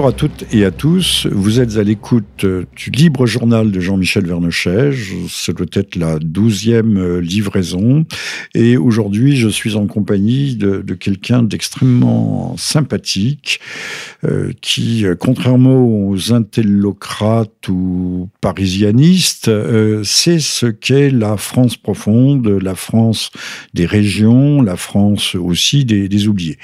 Bonjour à toutes et à tous. Vous êtes à l'écoute du libre journal de Jean-Michel Vernochet. Ce doit être la douzième euh, livraison. Et aujourd'hui, je suis en compagnie de, quelqu'un d'extrêmement sympathique euh, qui, euh, contrairement aux intellocrates ou parisianistes, euh, sait ce qu'est la France profonde, la France des régions, la France aussi des, oubliés.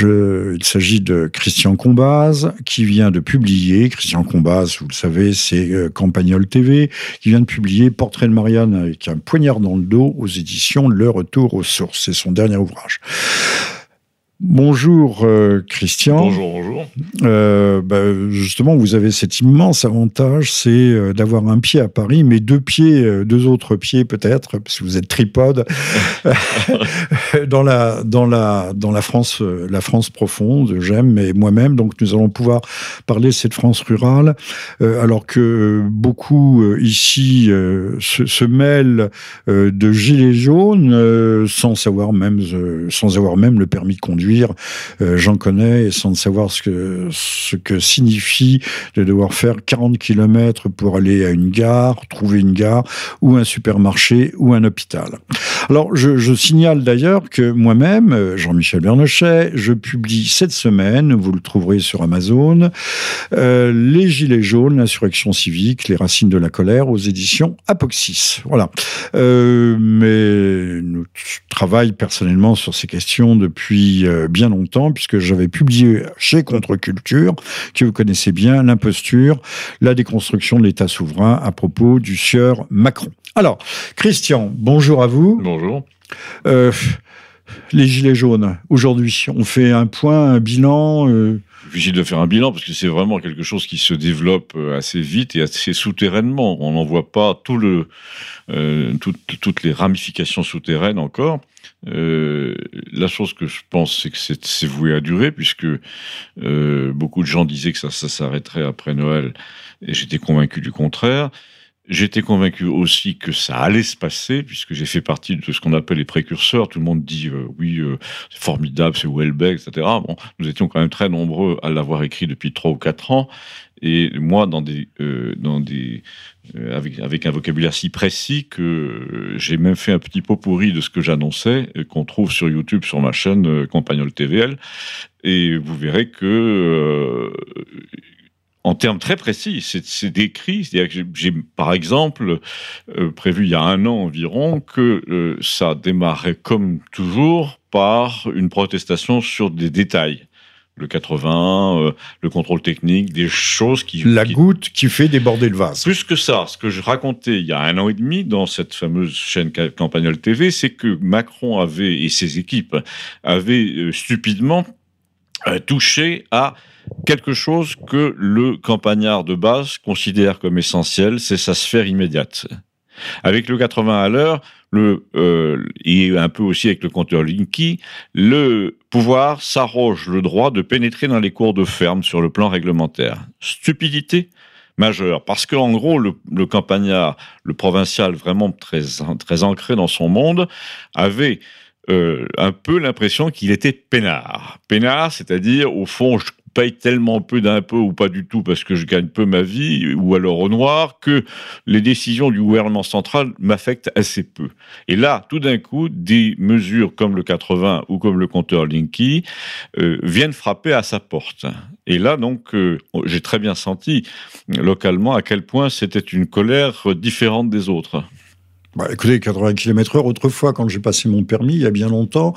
Il s'agit de Christian Combaz, qui vient de publier, Christian Combas, vous le savez, c'est euh, Campagnol TV, qui vient de publier Portrait de Marianne avec un poignard dans le dos aux éditions Le Retour aux sources. C'est son dernier ouvrage. Bonjour euh, Christian. Bonjour, bonjour. Euh, bah, justement, vous avez cet immense avantage, c'est euh, d'avoir un pied à Paris, mais deux pieds, deux autres pieds peut-être, parce que vous êtes tripode, dans la dans la dans la France, la France profonde. J'aime et moi-même, donc nous allons pouvoir parler de cette France rurale, alors que beaucoup ici se, se, mêlent de gilets jaunes sans savoir même sans avoir même le permis de conduire euh, j'en connais, sans savoir ce que, signifie de devoir faire 40 km pour aller à une gare, trouver une gare, ou un supermarché, ou un hôpital. Alors, je, signale d'ailleurs que moi-même, Jean-Michel Bernochet, je publie cette semaine, vous le trouverez sur Amazon, euh, Les Gilets jaunes, l'insurrection civique, les racines de la colère, aux éditions Apoxis. Voilà. Euh, mais nous travaillons personnellement sur ces questions depuis euh, bien longtemps, puisque j'avais publié chez Contre-Culture, que vous connaissez bien, l'imposture, la déconstruction de l'État souverain à propos du sieur Macron. Alors, Christian, bonjour à vous. Bonjour. Euh, les Gilets jaunes, aujourd'hui, on fait un point, un bilan. Euh... Difficile de faire un bilan parce que c'est vraiment quelque chose qui se développe euh, assez vite et assez souterrainement. On n'en voit pas tout le, euh, tout, toutes les ramifications souterraines encore. Euh, la chose que je pense, c'est que c'est voué à durer, puisque euh, beaucoup de gens disaient que ça, ça s'arrêterait après Noël, et j'étais convaincu du contraire. J'étais convaincu aussi que ça allait se passer, puisque j'ai fait partie de ce qu'on appelle les précurseurs. Tout le monde dit euh, oui, euh, c'est formidable, c'est Welbeck, etc. Bon, nous étions quand même très nombreux à l'avoir écrit depuis trois ou quatre ans, et moi, dans des, euh, dans des, avec, un vocabulaire si précis que j'ai même fait un petit pot pourri de ce que j'annonçais, qu'on trouve sur YouTube, sur ma chaîne Compagnol TVL, et vous verrez que en termes très précis, c'est décrit. C'est-à-dire que j'ai, par exemple, euh, prévu il y a un an environ que euh, ça démarrait comme toujours par une protestation sur des détails. Le 80, euh, le contrôle technique, des choses qui... La qui... goutte qui fait déborder le vase. Plus que ça, ce que je racontais il y a un an et demi dans cette fameuse chaîne Campagnol TV, c'est que Macron avait, et ses équipes, avaient stupidement touché à quelque chose que le campagnard de base considère comme essentiel, c'est sa sphère immédiate. Avec le 80 à l'heure, le euh, et un peu aussi avec le compteur Linky, le pouvoir s'arroge le droit de pénétrer dans les cours de ferme sur le plan réglementaire. Stupidité majeure, parce que en gros, le, le campagnard, le provincial vraiment très très ancré dans son monde, avait euh, un peu l'impression qu'il était peinard. Peinard, c'est-à-dire, au fond, je paye tellement peu d'impôts ou pas du tout parce que je gagne peu ma vie ou alors au noir que les décisions du gouvernement central m'affectent assez peu. Et là, tout d'un coup, des mesures comme le 80 ou comme le compteur Linky euh, viennent frapper à sa porte. Et là, donc, euh, j'ai très bien senti localement à quel point c'était une colère différente des autres. Bah, écoutez, 80 km heure, autrefois, quand j'ai passé mon permis, il y a bien longtemps,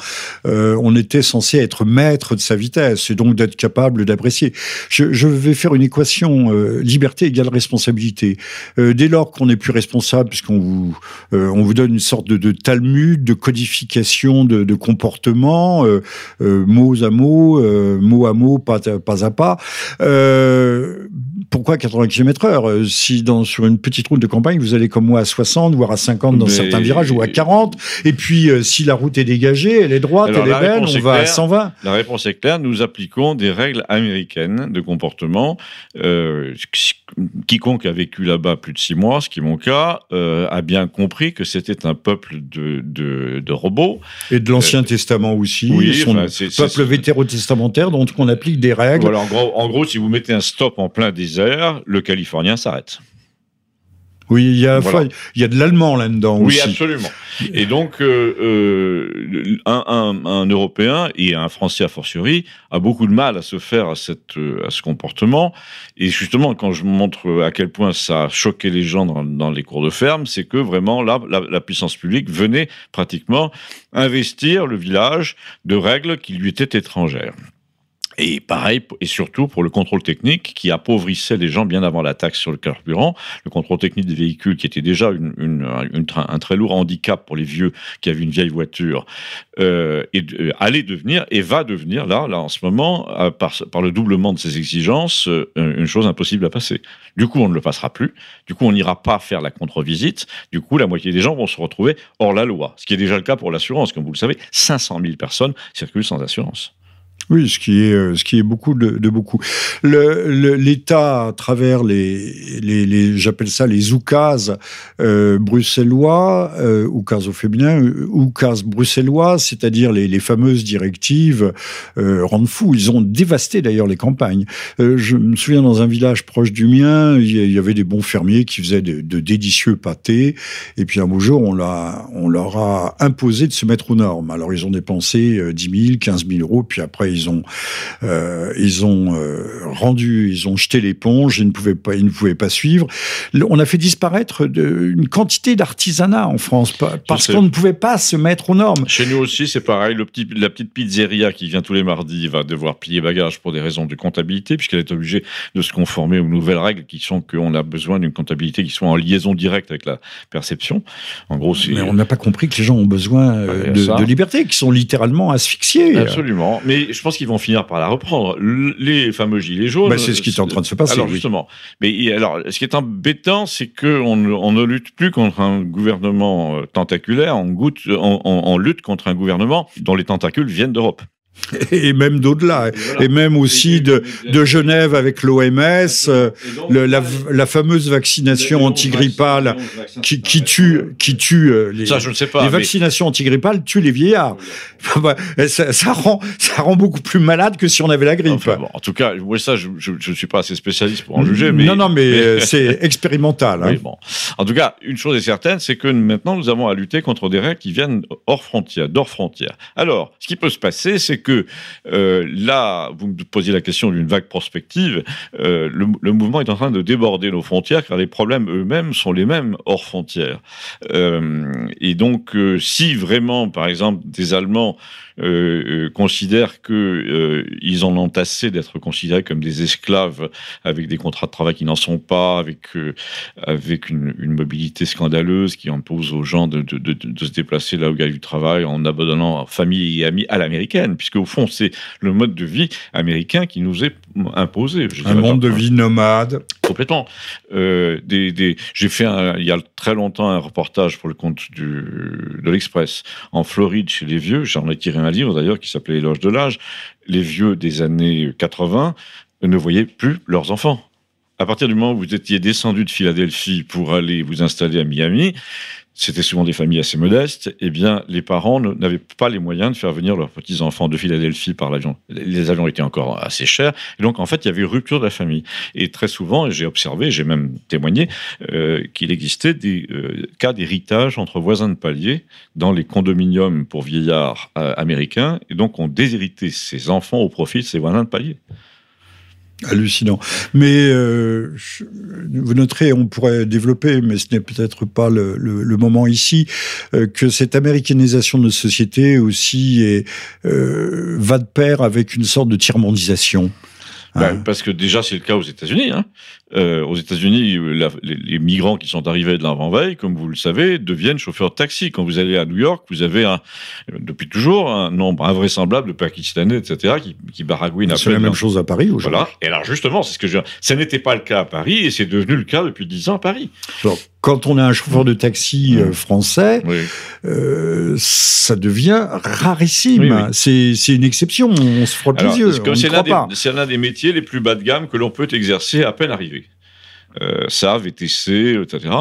euh, on était censé être maître de sa vitesse et donc d'être capable d'apprécier. Je, je, vais faire une équation euh, liberté égale responsabilité. Euh, dès lors qu'on n'est plus responsable, puisqu'on vous, euh, on vous donne une sorte de, de talmud, de codification de, de comportement, euh, mots à mots, mot à mot, pas, pas à pas, pourquoi 80 km heure Si dans, sur une petite route de campagne, vous allez comme moi à 60, voire à 50 dans certains virages, ou à 40, et puis si la route est dégagée, elle est droite, elle est belle, on va à 120. La réponse est claire, nous appliquons des règles américaines de comportement. quiconque a vécu là-bas plus de six mois, ce qui est mon cas, a bien compris que c'était un peuple de, de, robots. Et de l'Ancien Testament aussi. Oui, son peuple vétérotestamentaire dont on applique des règles. Voilà, en gros, en gros, si vous mettez un stop en plein désert, le Californien s'arrête. Oui, il y a, il y a de l'allemand là-dedans oui, aussi. Oui, absolument. Et donc, euh, euh, un, un, un, Européen et un Français a fortiori a beaucoup de mal à se faire à, cette, à ce comportement. Et justement, quand je montre à quel point ça a choqué les gens dans, dans les cours de ferme, c'est que vraiment là, la, la, puissance publique venait pratiquement investir le village de règles qui lui étaient étrangères. Et pareil, et surtout pour le contrôle technique qui appauvrissait les gens bien avant la taxe sur le carburant. Le contrôle technique des véhicules qui était déjà une, un très lourd handicap pour les vieux qui avaient une vieille voiture, euh, euh, allait devenir et va devenir là, là en ce moment, euh, par, par, le doublement de ces exigences, une chose impossible à passer. Du coup, on ne le passera plus. Du coup, on n'ira pas faire la contre-visite. Du coup, la moitié des gens vont se retrouver hors la loi, ce qui est déjà le cas pour l'assurance. Comme vous le savez, 500 000 personnes circulent sans assurance. Oui, ce qui est, euh, ce qui est beaucoup de, beaucoup. L'État, à travers les, les, j'appelle ça les oukases euh, bruxellois, euh, oukases au féminin, euh, oukases bruxellois, c'est-à-dire les, les, fameuses directives, euh, rendent fou. Ils ont dévasté d'ailleurs les campagnes. Je me souviens dans un village proche du mien, il y avait des bons fermiers qui faisaient de, délicieux pâtés, et puis un beau jour, on, l'a, on leur a imposé de se mettre aux normes. Alors ils ont dépensé 10 000, 15 000 euros, puis après ils ont, euh, ils ont euh, rendu, ils ont jeté l'éponge, ils ne pouvaient pas, ils ne pouvaient pas suivre. On a fait disparaître de, une quantité d'artisanat en France parce qu'on ne pouvait pas se mettre aux normes. Chez nous aussi, c'est pareil. Le petit, la petite pizzeria qui vient tous les mardis va devoir plier bagage pour des raisons de comptabilité puisqu'elle est obligée de se conformer aux nouvelles règles qui sont qu'on a besoin d'une comptabilité qui soit en liaison directe avec la perception. En gros, mais on n'a pas compris que les gens ont besoin euh, de, de, liberté, qui sont littéralement asphyxiés. Absolument. Mais je pense qu'ils vont finir par la reprendre. Les fameux gilets jaunes. Bah, c'est ce qui est en train de se passer. Alors justement, mais alors, ce qui est embêtant, c'est que on, on, ne lutte plus contre un gouvernement euh, tentaculaire, on, goûte, on, on lutte contre un gouvernement dont les tentacules viennent d'Europe. Et même d'au-delà, et, même aussi de, de Genève avec l'OMS, euh, la, la, fameuse vaccination antigrippale qui, qui tue, qui tue euh, les, ça, je ne sais pas, les vaccinations antigrippales tuent les vieillards. Ça, ça, rend, ça rend beaucoup plus malade que si on avait la grippe. en tout cas, moi ça, je ne suis pas assez spécialiste pour en juger, mais non, non, mais, euh, c'est expérimental. Hein. bon. En tout cas, une chose est certaine, c'est que maintenant nous avons à lutter contre des règles qui viennent hors frontières, d'hors frontières. Alors, ce qui peut se passer, c'est que euh, là, vous me posiez la question d'une vague prospective, euh, le, le, mouvement est en train de déborder nos frontières car les problèmes eux-mêmes sont les mêmes hors frontières. Euh, et donc, si vraiment, par exemple, des Allemands euh, euh, considèrent que euh, ils en ont assez d'être considérés comme des esclaves avec des contrats de travail qui n'en sont pas, avec avec une, une, mobilité scandaleuse qui impose aux gens de, de, de, de se déplacer là où il y a du travail en abandonnant famille et amis à l'américaine, puisque au fond c'est le mode de vie américain qui nous est imposé. un monde de vie nomade. Complètement. Euh, des, des... J'ai fait un, il y a très longtemps un reportage pour le compte du, de l'Express en Floride chez les vieux. J'en ai tiré un livre d'ailleurs qui s'appelait Éloge de l'âge. Les vieux des années 80 ne voyaient plus leurs enfants. À partir du moment où vous étiez descendu de Philadelphie pour aller vous installer à Miami, c'était souvent des familles assez modestes, eh bien, les parents n'avaient pas les moyens de faire venir leurs petits-enfants de Philadelphie par l'avion. Les avions étaient encore assez chers. Et donc, en fait, il y avait rupture de la famille. Et très souvent, j'ai observé, j'ai même témoigné, euh, qu'il existait des euh, cas d'héritage entre voisins de palier dans les condominiums pour vieillards euh, américains. Et donc, on déshéritait ses enfants au profit de ses voisins de palier. Hallucinant. Mais euh, vous noterez, on pourrait développer, mais ce n'est peut-être pas le, le, le, moment ici, euh, que cette américanisation de nos sociétés aussi est, euh, va de pair avec une sorte de tiers-mondisation. Ben, hein. Parce que déjà, c'est le cas aux États-Unis. Hein. Euh, aux États-Unis, les, migrants qui sont arrivés de l'avant-veille, comme vous le savez, deviennent chauffeurs de taxi. Quand vous allez à New York, vous avez un, depuis toujours un nombre invraisemblable de Pakistanais, etc., qui, qui baragouinent. C'est la même chose à Paris aujourd'hui. Voilà. Et alors justement, c'est ce que je. Ça n'était pas le cas à Paris, et c'est devenu le cas depuis dix ans à Paris. Alors, quand on a un chauffeur de taxi euh, français, euh, ça devient rarissime. c'est une exception. On se frotte les yeux. C'est l'un des métiers les plus bas de gamme que l'on peut exercer à peine arrivé euh, ça, VTC, etc.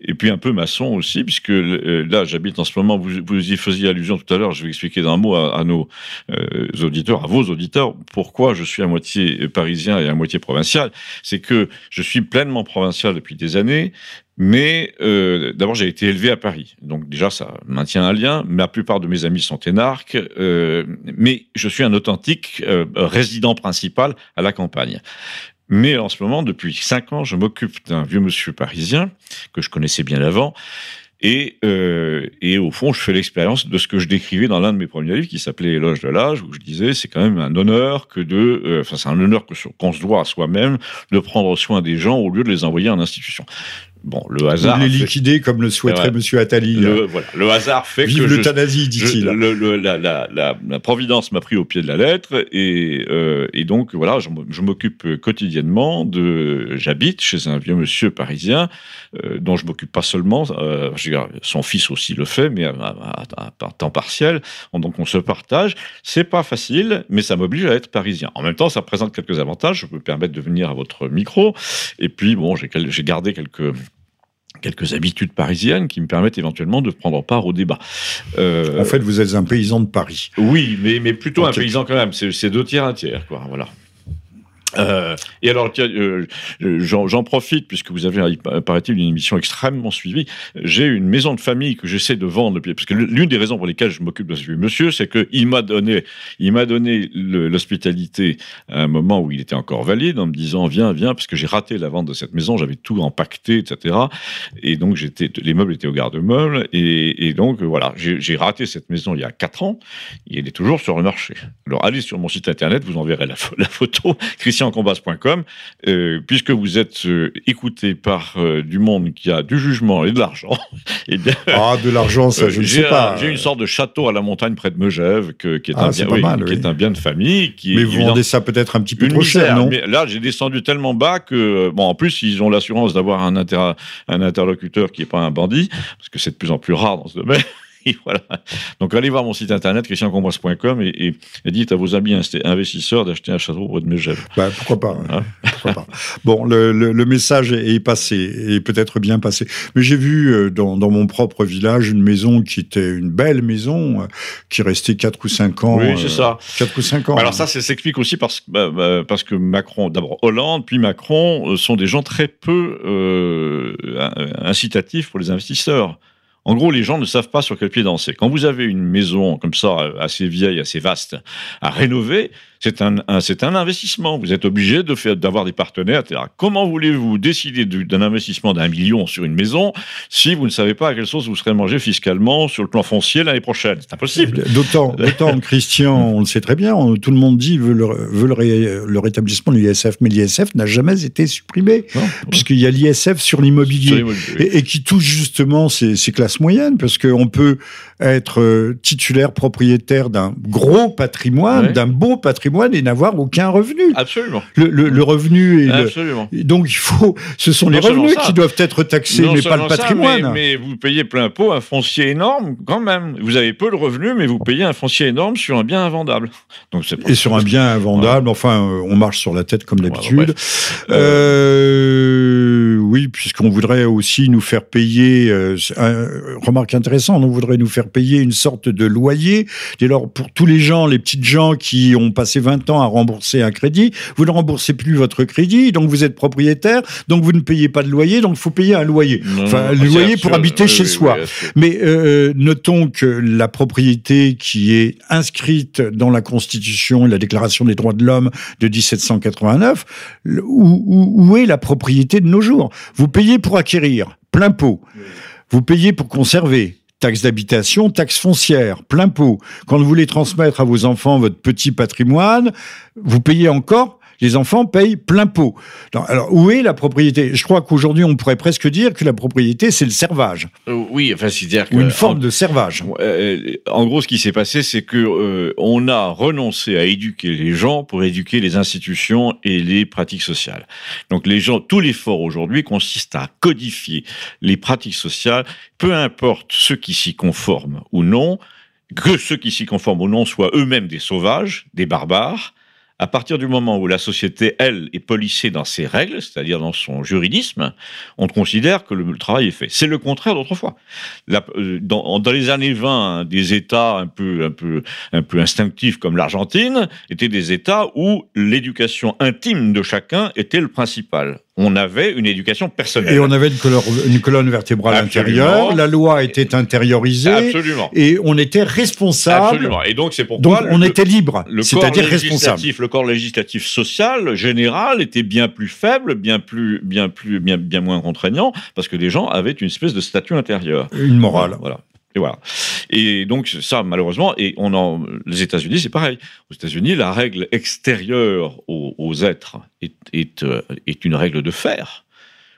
Et puis un peu maçon aussi, puisque euh, là, j'habite en ce moment, vous, y faisiez allusion tout à l'heure, je vais expliquer d'un mot à, nos euh, auditeurs, à vos auditeurs, pourquoi je suis à moitié parisien et à moitié provincial. C'est que je suis pleinement provincial depuis des années, mais euh, d'abord, j'ai été élevé à Paris. Donc déjà, ça maintient un lien. La plupart de mes amis sont énarques. Euh, mais je suis un authentique euh, résident principal à la campagne. Mais en ce moment, depuis cinq ans, je m'occupe d'un vieux monsieur parisien que je connaissais bien avant. Et, euh, et au fond, je fais l'expérience de ce que je décrivais dans l'un de mes premiers livres qui s'appelait Éloge de l'âge, où je disais c'est quand même un honneur que de, euh, c'est un honneur qu'on se doit à soi-même de prendre soin des gens au lieu de les envoyer en institution. Bon, le hasard. les liquider comme le souhaiterait M. Attali. Le, voilà, le hasard fait Vive que. l'euthanasie, dit-il. La, la, la, la, Providence m'a pris au pied de la lettre et, euh, et donc, voilà, je, je m'occupe quotidiennement de. J'habite chez un vieux monsieur parisien euh, dont je m'occupe pas seulement. Euh, son fils aussi le fait, mais à, à, temps partiel. Donc, on se partage. C'est pas facile, mais ça m'oblige à être parisien. En même temps, ça présente quelques avantages. Je peux me permettre de venir à votre micro. Et puis, bon, j'ai gardé quelques quelques habitudes parisiennes qui me permettent éventuellement de prendre part au débat. Euh, en fait, vous êtes un paysan de Paris. Oui, mais, mais plutôt un paysan quand même. C'est deux tiers, un tiers, quoi. Voilà. Euh, et alors, euh, j'en profite, puisque vous avez, paraît-il, une émission extrêmement suivie. J'ai une maison de famille que j'essaie de vendre, parce que l'une des raisons pour lesquelles je m'occupe de ce monsieur, c'est qu'il m'a donné, donné l'hospitalité à un moment où il était encore valide, en me disant, viens, viens, parce que j'ai raté la vente de cette maison, j'avais tout empaqueté, etc. Et donc, les meubles étaient au garde-meubles, et, donc, voilà, j'ai raté cette maison il y a quatre ans, et elle est toujours sur le marché. Alors, allez sur mon site internet, vous enverrez la, la photo, Christian combasse.com, euh, puisque vous êtes euh, écouté par euh, du monde qui a du jugement et de l'argent. Eh ah, de l'argent, ça, je ne sais pas. J'ai une sorte de château à la montagne près de Megève, qui, est, ah, un bien, qui est un bien de famille. Qui mais vous vendez ça peut-être un petit peu trop cher, non mais Là, j'ai descendu tellement bas que, bon, en plus, ils ont l'assurance d'avoir un, un interlocuteur qui n'est pas un bandit, parce que c'est de plus en plus rare dans ce domaine. voilà. Donc allez voir mon site internet christiancomboise.com et, et, dites à vos amis investisseurs d'acheter un château près de Megève. Bah, pourquoi pas, hein pourquoi pas. Bon, le, le, message est passé et peut-être bien passé. Mais j'ai vu euh, dans, dans, mon propre village une maison qui était une belle maison euh, qui restait 4 ou 5 ans. Oui, c'est ça. 4 ou 5 ans. Alors ça, ça s'explique aussi parce, bah, bah, parce que Macron, d'abord Hollande, puis Macron euh, sont des gens très peu euh, incitatifs pour les investisseurs. En gros, les gens ne savent pas sur quel pied danser. Quand vous avez une maison comme ça, assez vieille, assez vaste, à rénover, c'est un, c'est un investissement. Vous êtes obligé de faire, d'avoir des partenaires, etc. Comment voulez-vous décider d'un investissement d'un million sur une maison si vous ne savez pas à quelle sauce vous serez mangé fiscalement sur le plan foncier l'année prochaine? C'est impossible. D'autant, d'autant Christian, on le sait très bien, tout le monde dit veut le, veut le, rétablissement de l'ISF, mais l'ISF n'a jamais été supprimé, puisqu'il y a l'ISF sur l'immobilier, et, qui touche justement ces, ces classes moyennes, parce qu'on peut être euh, titulaire propriétaire d'un gros patrimoine, d'un beau patrimoine et n'avoir aucun revenu. Absolument. Le, le, revenu est Absolument. donc il faut, ce sont les revenus qui doivent être taxés, mais pas le patrimoine. mais, vous payez plein pot un foncier énorme quand même. Vous avez peu de revenus, mais vous payez un foncier énorme sur un bien invendable. Donc et sur un bien invendable, enfin, euh, on marche sur la tête comme d'habitude. euh, oui, puisqu'on voudrait aussi nous faire payer. Euh, remarque intéressante, on voudrait nous faire payer une sorte de loyer. Et alors, pour tous les gens, les petites gens qui ont passé 20 ans à rembourser un crédit, vous ne remboursez plus votre crédit, donc vous êtes propriétaire, donc vous ne payez pas de loyer, donc il faut payer un loyer. enfin, le loyer pour habiter chez soi. Mais euh, notons que la propriété qui est inscrite dans la Constitution et la Déclaration des droits de l'homme de 1789, où, où, est la propriété de nos jours? Vous payez pour acquérir, plein pot. Vous payez pour conserver, taxe d'habitation, taxe foncière, plein pot. Quand vous voulez transmettre à vos enfants votre petit patrimoine, vous payez encore les enfants payent plein pot. Alors, où est la propriété? Je crois qu'aujourd'hui, on pourrait presque dire que la propriété, c'est le servage. Euh, oui, enfin, c'est-à-dire Ou une forme de servage. Euh, en gros, ce qui s'est passé, c'est que euh, on a renoncé à éduquer les gens pour éduquer les institutions et les pratiques sociales. Donc, les gens, tout l'effort aujourd'hui consiste à codifier les pratiques sociales, peu importe ceux qui s'y conforment ou non, que ceux qui s'y conforment ou non soient eux-mêmes des sauvages, des barbares, à partir du moment où la société, elle, est policée dans ses règles, c'est-à-dire dans son juridisme, on considère que le, travail est fait. C'est le contraire d'autrefois. Euh, dans, les années 20, des États un peu, un peu, un peu instinctifs comme l'Argentine étaient des États où l'éducation intime de chacun était le principal on avait une éducation personnelle. Et on avait une colonne, vertébrale intérieure, la loi était intériorisée, Absolument. et on était responsable. Absolument. Et donc c'est pourquoi donc on était libre, c'est-à-dire responsable. Le corps législatif social général était bien plus faible, bien plus, bien plus, bien, bien moins contraignant, parce que les gens avaient une espèce de statut intérieur. Une morale. Voilà. Et voilà. Et donc ça, malheureusement, et on en, les États-Unis, c'est pareil. Aux États-Unis, la règle extérieure aux, êtres est, est, euh, est, une règle de fer.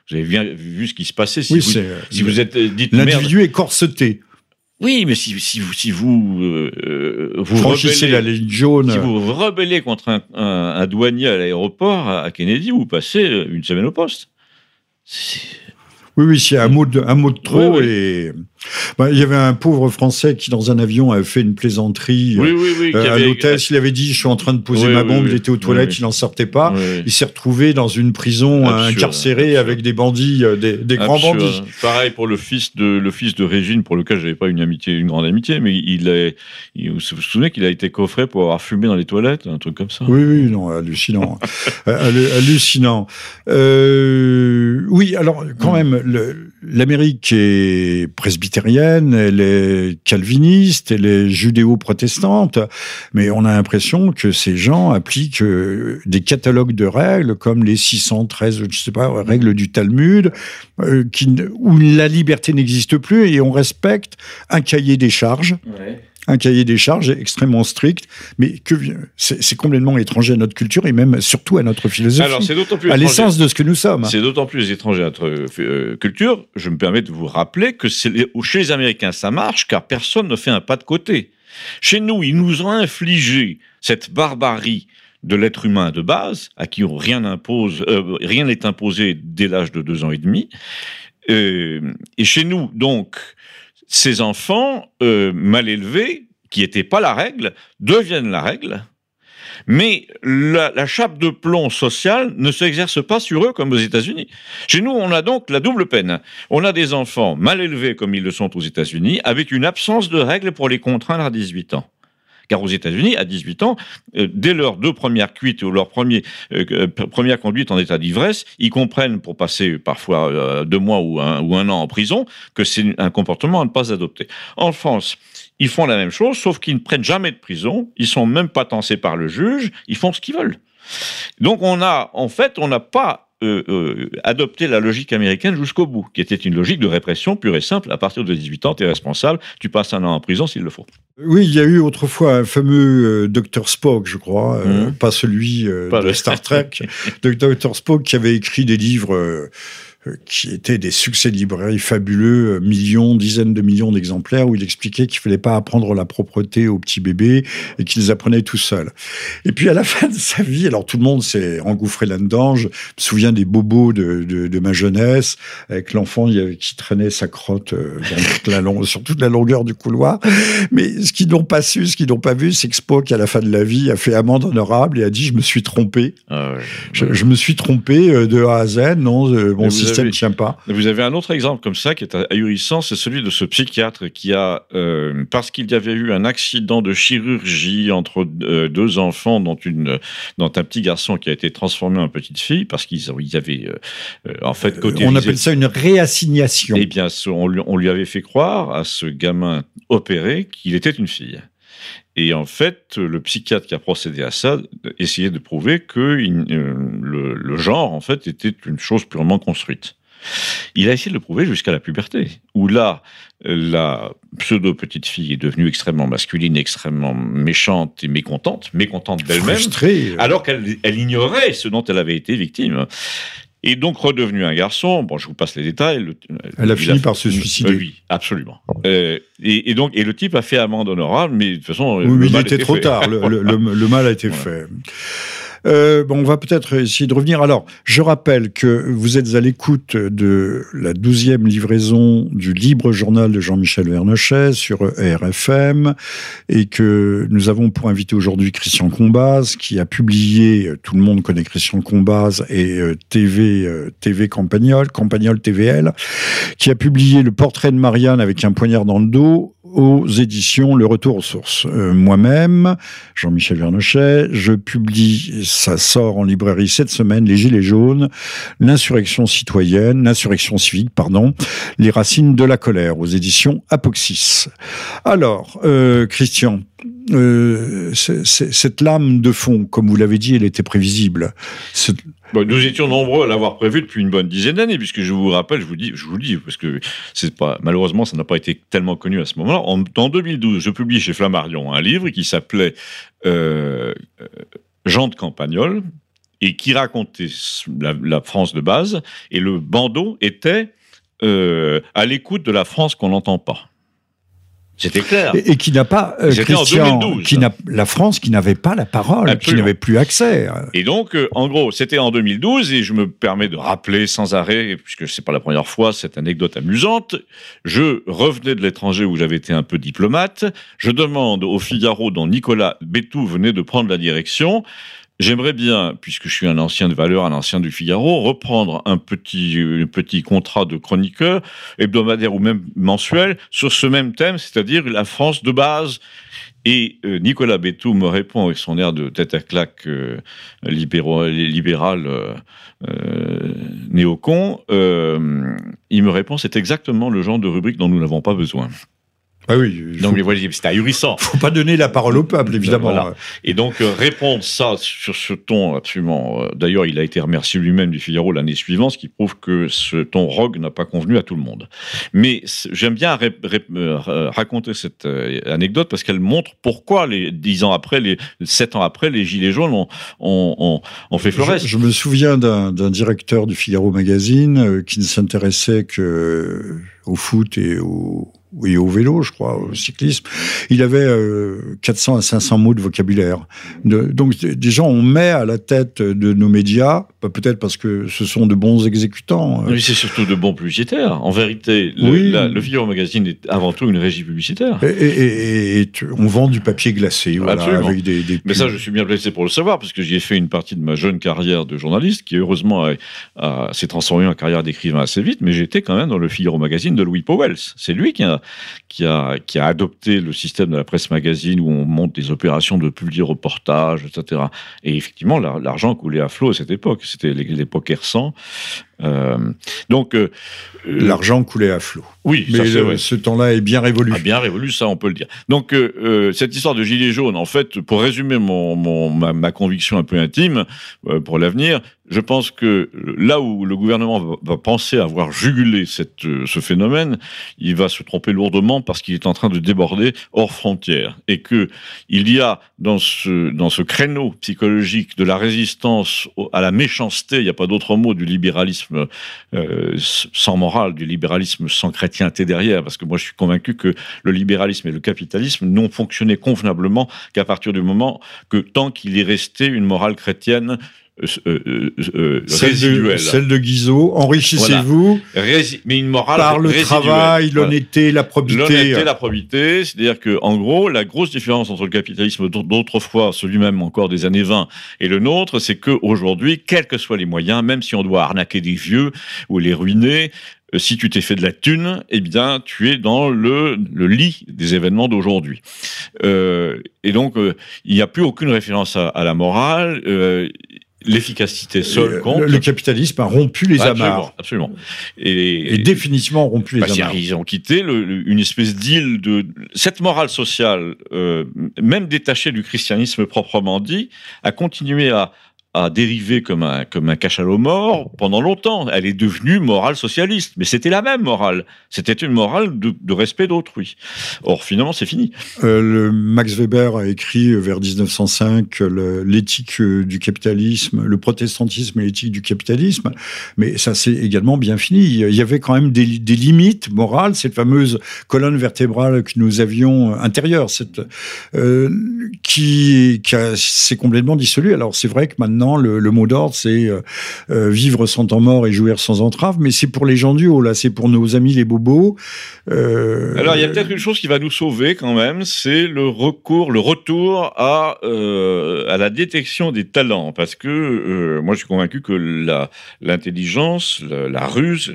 Vous avez bien vu ce qui se passait si, vous, si vous êtes euh, dites l'individu est corseté. Oui, mais si, si vous si vous euh, vous franchissez la ligne jaune, si vous rebellez contre un, un, douanier à l'aéroport à Kennedy, vous passez une semaine au poste. Oui, oui, c'est un mot de, un mot de trop et bah, il y avait un pauvre Français qui, dans un avion, avait fait une plaisanterie euh, à l'hôtesse. Il avait dit Je suis en train de poser ma bombe, il était aux toilettes, il n'en sortait pas. Il s'est retrouvé dans une prison incarcérée avec des bandits, euh, des, grands bandits. Pareil pour le fils de, le fils de Régine, pour lequel j'avais pas une amitié, une grande amitié, mais il est. vous vous souvenez qu'il a été coffré pour avoir fumé dans les toilettes, un truc comme ça? Oui, oui, non, hallucinant. hallucinant. Euh, oui, alors, quand mm. même, l'Amérique est presbytérienne elle est calviniste, elle est judéo-protestante, mais on a l'impression que ces gens appliquent euh, des catalogues de règles comme les 613, je sais pas, règles du Talmud, euh, où la liberté n'existe plus et on respecte un cahier des charges un cahier des charges extrêmement strict, mais que c'est complètement étranger à notre culture et même surtout à notre philosophie. Alors, c'est d'autant plus à l'essence de ce que nous sommes. C'est d'autant plus étranger à notre euh, culture. Je me permets de vous rappeler que chez les Américains ça marche car personne ne fait un pas de côté. Chez nous, ils nous ont infligé cette barbarie de l'être humain de base, à qui rien euh, rien n'est imposé dès l'âge de deux ans et demi. Euh, et chez nous, donc, ces enfants euh, mal élevés, qui n'étaient pas la règle, deviennent la règle. Mais la, chape de plomb social ne s'exerce pas sur eux comme aux États-Unis. Chez nous, on a donc la double peine. On a des enfants mal élevés comme ils le sont aux États-Unis, avec une absence de règles pour les contraindre à 18 ans. Car aux États-Unis, à 18 ans, euh, dès leurs deux premières cuites ou leur premier, euh, euh, première conduite en état d'ivresse, ils comprennent, pour passer parfois deux mois ou un, ou un an en prison, que c'est un comportement à ne pas adopter. En France, ils font la même chose, sauf qu'ils ne prennent jamais de prison, ils sont même pas tensés par le juge, ils font ce qu'ils veulent. Donc on a, en fait, on n'a pas euh, euh, adopter la logique américaine jusqu'au bout, qui était une logique de répression pure et simple. À partir de 18 ans, tu es responsable, tu passes un an en prison s'il le faut. Oui, il y a eu autrefois un fameux euh, Dr Spock, je crois, mmh. pas celui de Star Trek, Dr Spock qui avait écrit des livres qui étaient des succès de librairie fabuleux, euh, millions, dizaines de millions d'exemplaires, où il expliquait qu'il fallait pas apprendre la propreté aux petits bébés et qu'ils apprenaient tout seuls. Et puis à la fin de sa vie, alors tout le monde s'est engouffré là-dedans. Je me souviens des bobos de, de, de ma jeunesse, avec l'enfant qui traînait sa crotte euh, dans toute la long, sur toute la longueur du couloir. Mais ce qu'ils n'ont pas su, ce qu'ils n'ont pas vu, c'est que Spock, à la fin de la vie, a fait amende honorable et a dit je me suis trompé. Ah je, me suis trompé euh, de A à Z. Non, mon système ne tient pas. Vous avez un autre exemple comme ça qui est ahurissant, c'est celui de ce psychiatre qui a, euh, parce qu'il y avait eu un accident de chirurgie entre euh, deux enfants, dont, une, dont un petit garçon qui a été transformé en petite fille, parce qu'ils avaient euh, en fait côté. On appelle ça une réassignation. Eh bien, on lui, on lui avait fait croire à ce gamin opéré qu'il était une fille. Et en fait, le psychiatre qui a procédé à ça essayait de prouver que le, le, genre, en fait, était une chose purement construite. Il a essayé de le prouver jusqu'à la puberté, où là, la pseudo petite fille est devenue extrêmement masculine, extrêmement méchante et mécontente, mécontente d'elle-même, alors qu'elle elle ignorait ce dont elle avait été victime. Et donc redevenu un garçon. Bon, je vous passe les détails. Elle a fini par se suicider. oui, absolument. Euh, et, donc, et le type a fait amende honorable, mais de toute façon, oui, le mais il était trop tard. Le, le, mal a été fait. Euh, bon, on va peut-être essayer de revenir. Alors, je rappelle que vous êtes à l'écoute de la douzième livraison du libre journal de Jean-Michel Vernochet sur RFM et que nous avons pour invité aujourd'hui Christian Combaz qui a publié, tout le monde connaît Christian Combaz et euh, TV, euh, TV Campagnol, Campagnol TVL, qui a publié le portrait de Marianne avec un poignard dans le dos aux éditions Le Retour aux Sources. Euh, moi-même, Jean-Michel Vernochet, je publie, ça sort en librairie cette semaine, Les Gilets jaunes, l'insurrection citoyenne, l'insurrection civique, pardon, les racines de la colère, aux éditions Apoxis. Alors, euh, Christian, euh, cette lame de fond, comme vous l'avez dit, elle était prévisible. nous étions nombreux à l'avoir prévu depuis une bonne dizaine d'années, puisque je vous rappelle, je vous dis, je vous le dis, parce que malheureusement ça n'a pas été tellement connu à ce moment-là. En, 2012, je publie chez Flammarion un livre qui s'appelait euh, Jean de Campagnol et qui racontait la, France de base. Et le bandeau était euh, à l'écoute de la France qu'on n'entend pas. C'était clair. Et, qui n'a pas, euh, Christian, en 2012. Qui n'a, la France qui n'avait pas la parole, qui n'avait plus accès. Et donc, euh, en gros, c'était en 2012, et je me permets de rappeler sans arrêt, puisque c'est pas la première fois, cette anecdote amusante. Je revenais de l'étranger où j'avais été un peu diplomate. Je demande au Figaro, dont Nicolas Bétou venait de prendre la direction, J'aimerais bien, puisque je suis un ancien de valeur, un ancien du Figaro, reprendre un petit, petit contrat de chroniqueur, hebdomadaire ou même mensuel, sur ce même thème, c'est-à-dire la France de base. Et euh, Nicolas Bétou me répond avec son air de tête à claque euh, libéral euh néocon. il me répond c'est exactement le genre de rubrique dont nous n'avons pas besoin. Ah oui. Donc, voyez, c'est ahurissant. Faut pas donner la parole au peuple, évidemment. Et donc, euh, répondre ça sur ce ton absolument. Euh, d'ailleurs, il a été remercié lui-même du Figaro l'année suivante, ce qui prouve que ce ton rogue n'a pas convenu à tout le monde. Mais j'aime bien euh, raconter cette anecdote parce qu'elle montre pourquoi, les dix ans après, les sept ans après, les Gilets jaunes ont, ont, ont, fait florès. Je, je, me souviens d'un directeur du Figaro Magazine qui ne s'intéressait que au foot et au, oui, au vélo, je crois, au cyclisme. Il avait 400 euh, à 500 mots de vocabulaire. De, donc, déjà, on met à la tête de nos médias, bah, peut-être parce que ce sont de bons exécutants. Oui, c'est surtout de bons publicitaires. En vérité, le, oui. le Figaro Magazine est avant tout une régie publicitaire. Et, on vend du papier glacé, voilà, avec des, des Mais ça, je suis bien placé pour le savoir, parce que j'y ai fait une partie de ma jeune carrière de journaliste, qui heureusement s'est transformée en carrière d'écrivain assez vite, mais j'étais quand même dans le Figaro Magazine de Louis Powell. C'est lui qui a qui a, qui a adopté le système de la presse magazine où on monte des opérations de publi-reportage, etc. Et effectivement, l'argent coulait à flot à cette époque. C'était l'époque R100. Euh, donc euh, l'argent coulait à flot. Oui, mais ce temps-là est bien révolu. Ah, bien révolu, ça on peut le dire. Donc euh, cette histoire de gilet jaune, en fait, pour résumer mon, mon ma, ma, conviction un peu intime pour l'avenir, je pense que là où le gouvernement va, penser avoir jugulé cette, ce phénomène, il va se tromper lourdement parce qu'il est en train de déborder hors frontières et que il y a dans ce dans ce créneau psychologique de la résistance à la méchanceté, il n'y a pas d'autre mot, du libéralisme euh, sans morale, du libéralisme sans chrétienté derrière, parce que moi je suis convaincu que le libéralisme et le capitalisme n'ont fonctionné convenablement qu'à partir du moment que tant qu'il est resté une morale chrétienne euh, euh, euh, celle résiduelle. De, celle de Guizot, enrichissez-vous mais une morale par le travail, l'honnêteté, la probité. L'honnêteté, la probité, c'est-à-dire que en gros, la grosse différence entre le capitalisme d'autrefois, celui-même encore des années 20, et le nôtre, c'est que aujourd'hui, quels que soient les moyens, même si on doit arnaquer des vieux ou les ruiner, si tu t'es fait de la thune, eh bien, tu es dans le, le lit des événements d'aujourd'hui. Euh, et donc, il n'y a plus aucune référence à, à la morale. Euh, l'efficacité seule compte. Le, capitalisme a rompu les amarres. Absolument. Et, et, définitivement rompu les bah, amarres. Ils ont quitté le, une espèce d'île de cette morale sociale, euh, même détachée du christianisme proprement dit, a continué à a dérivé comme un, comme un cachalot mort pendant longtemps. Elle est devenue morale socialiste. Mais c'était la même morale. C'était une morale de, respect d'autrui. Or, finalement, c'est fini. Euh, le Max Weber a écrit euh, vers 1905 l'éthique euh, du capitalisme, le protestantisme et l'éthique du capitalisme. Mais ça, c'est également bien fini. Il y avait quand même des, des limites morales, cette fameuse colonne vertébrale que nous avions intérieure, cette, qui, qui s'est complètement dissolue. Alors, c'est vrai que maintenant, le, mot d'ordre, c'est euh, vivre sans temps mort et jouir sans entrave, mais c'est pour les gens du haut, là, c'est pour nos amis les bobos. Euh... Alors, il y a peut-être une chose qui va nous sauver quand même, c'est le recours, le retour à, euh, à la détection des talents, parce que euh, moi, je suis convaincu que l'intelligence, la, ruse,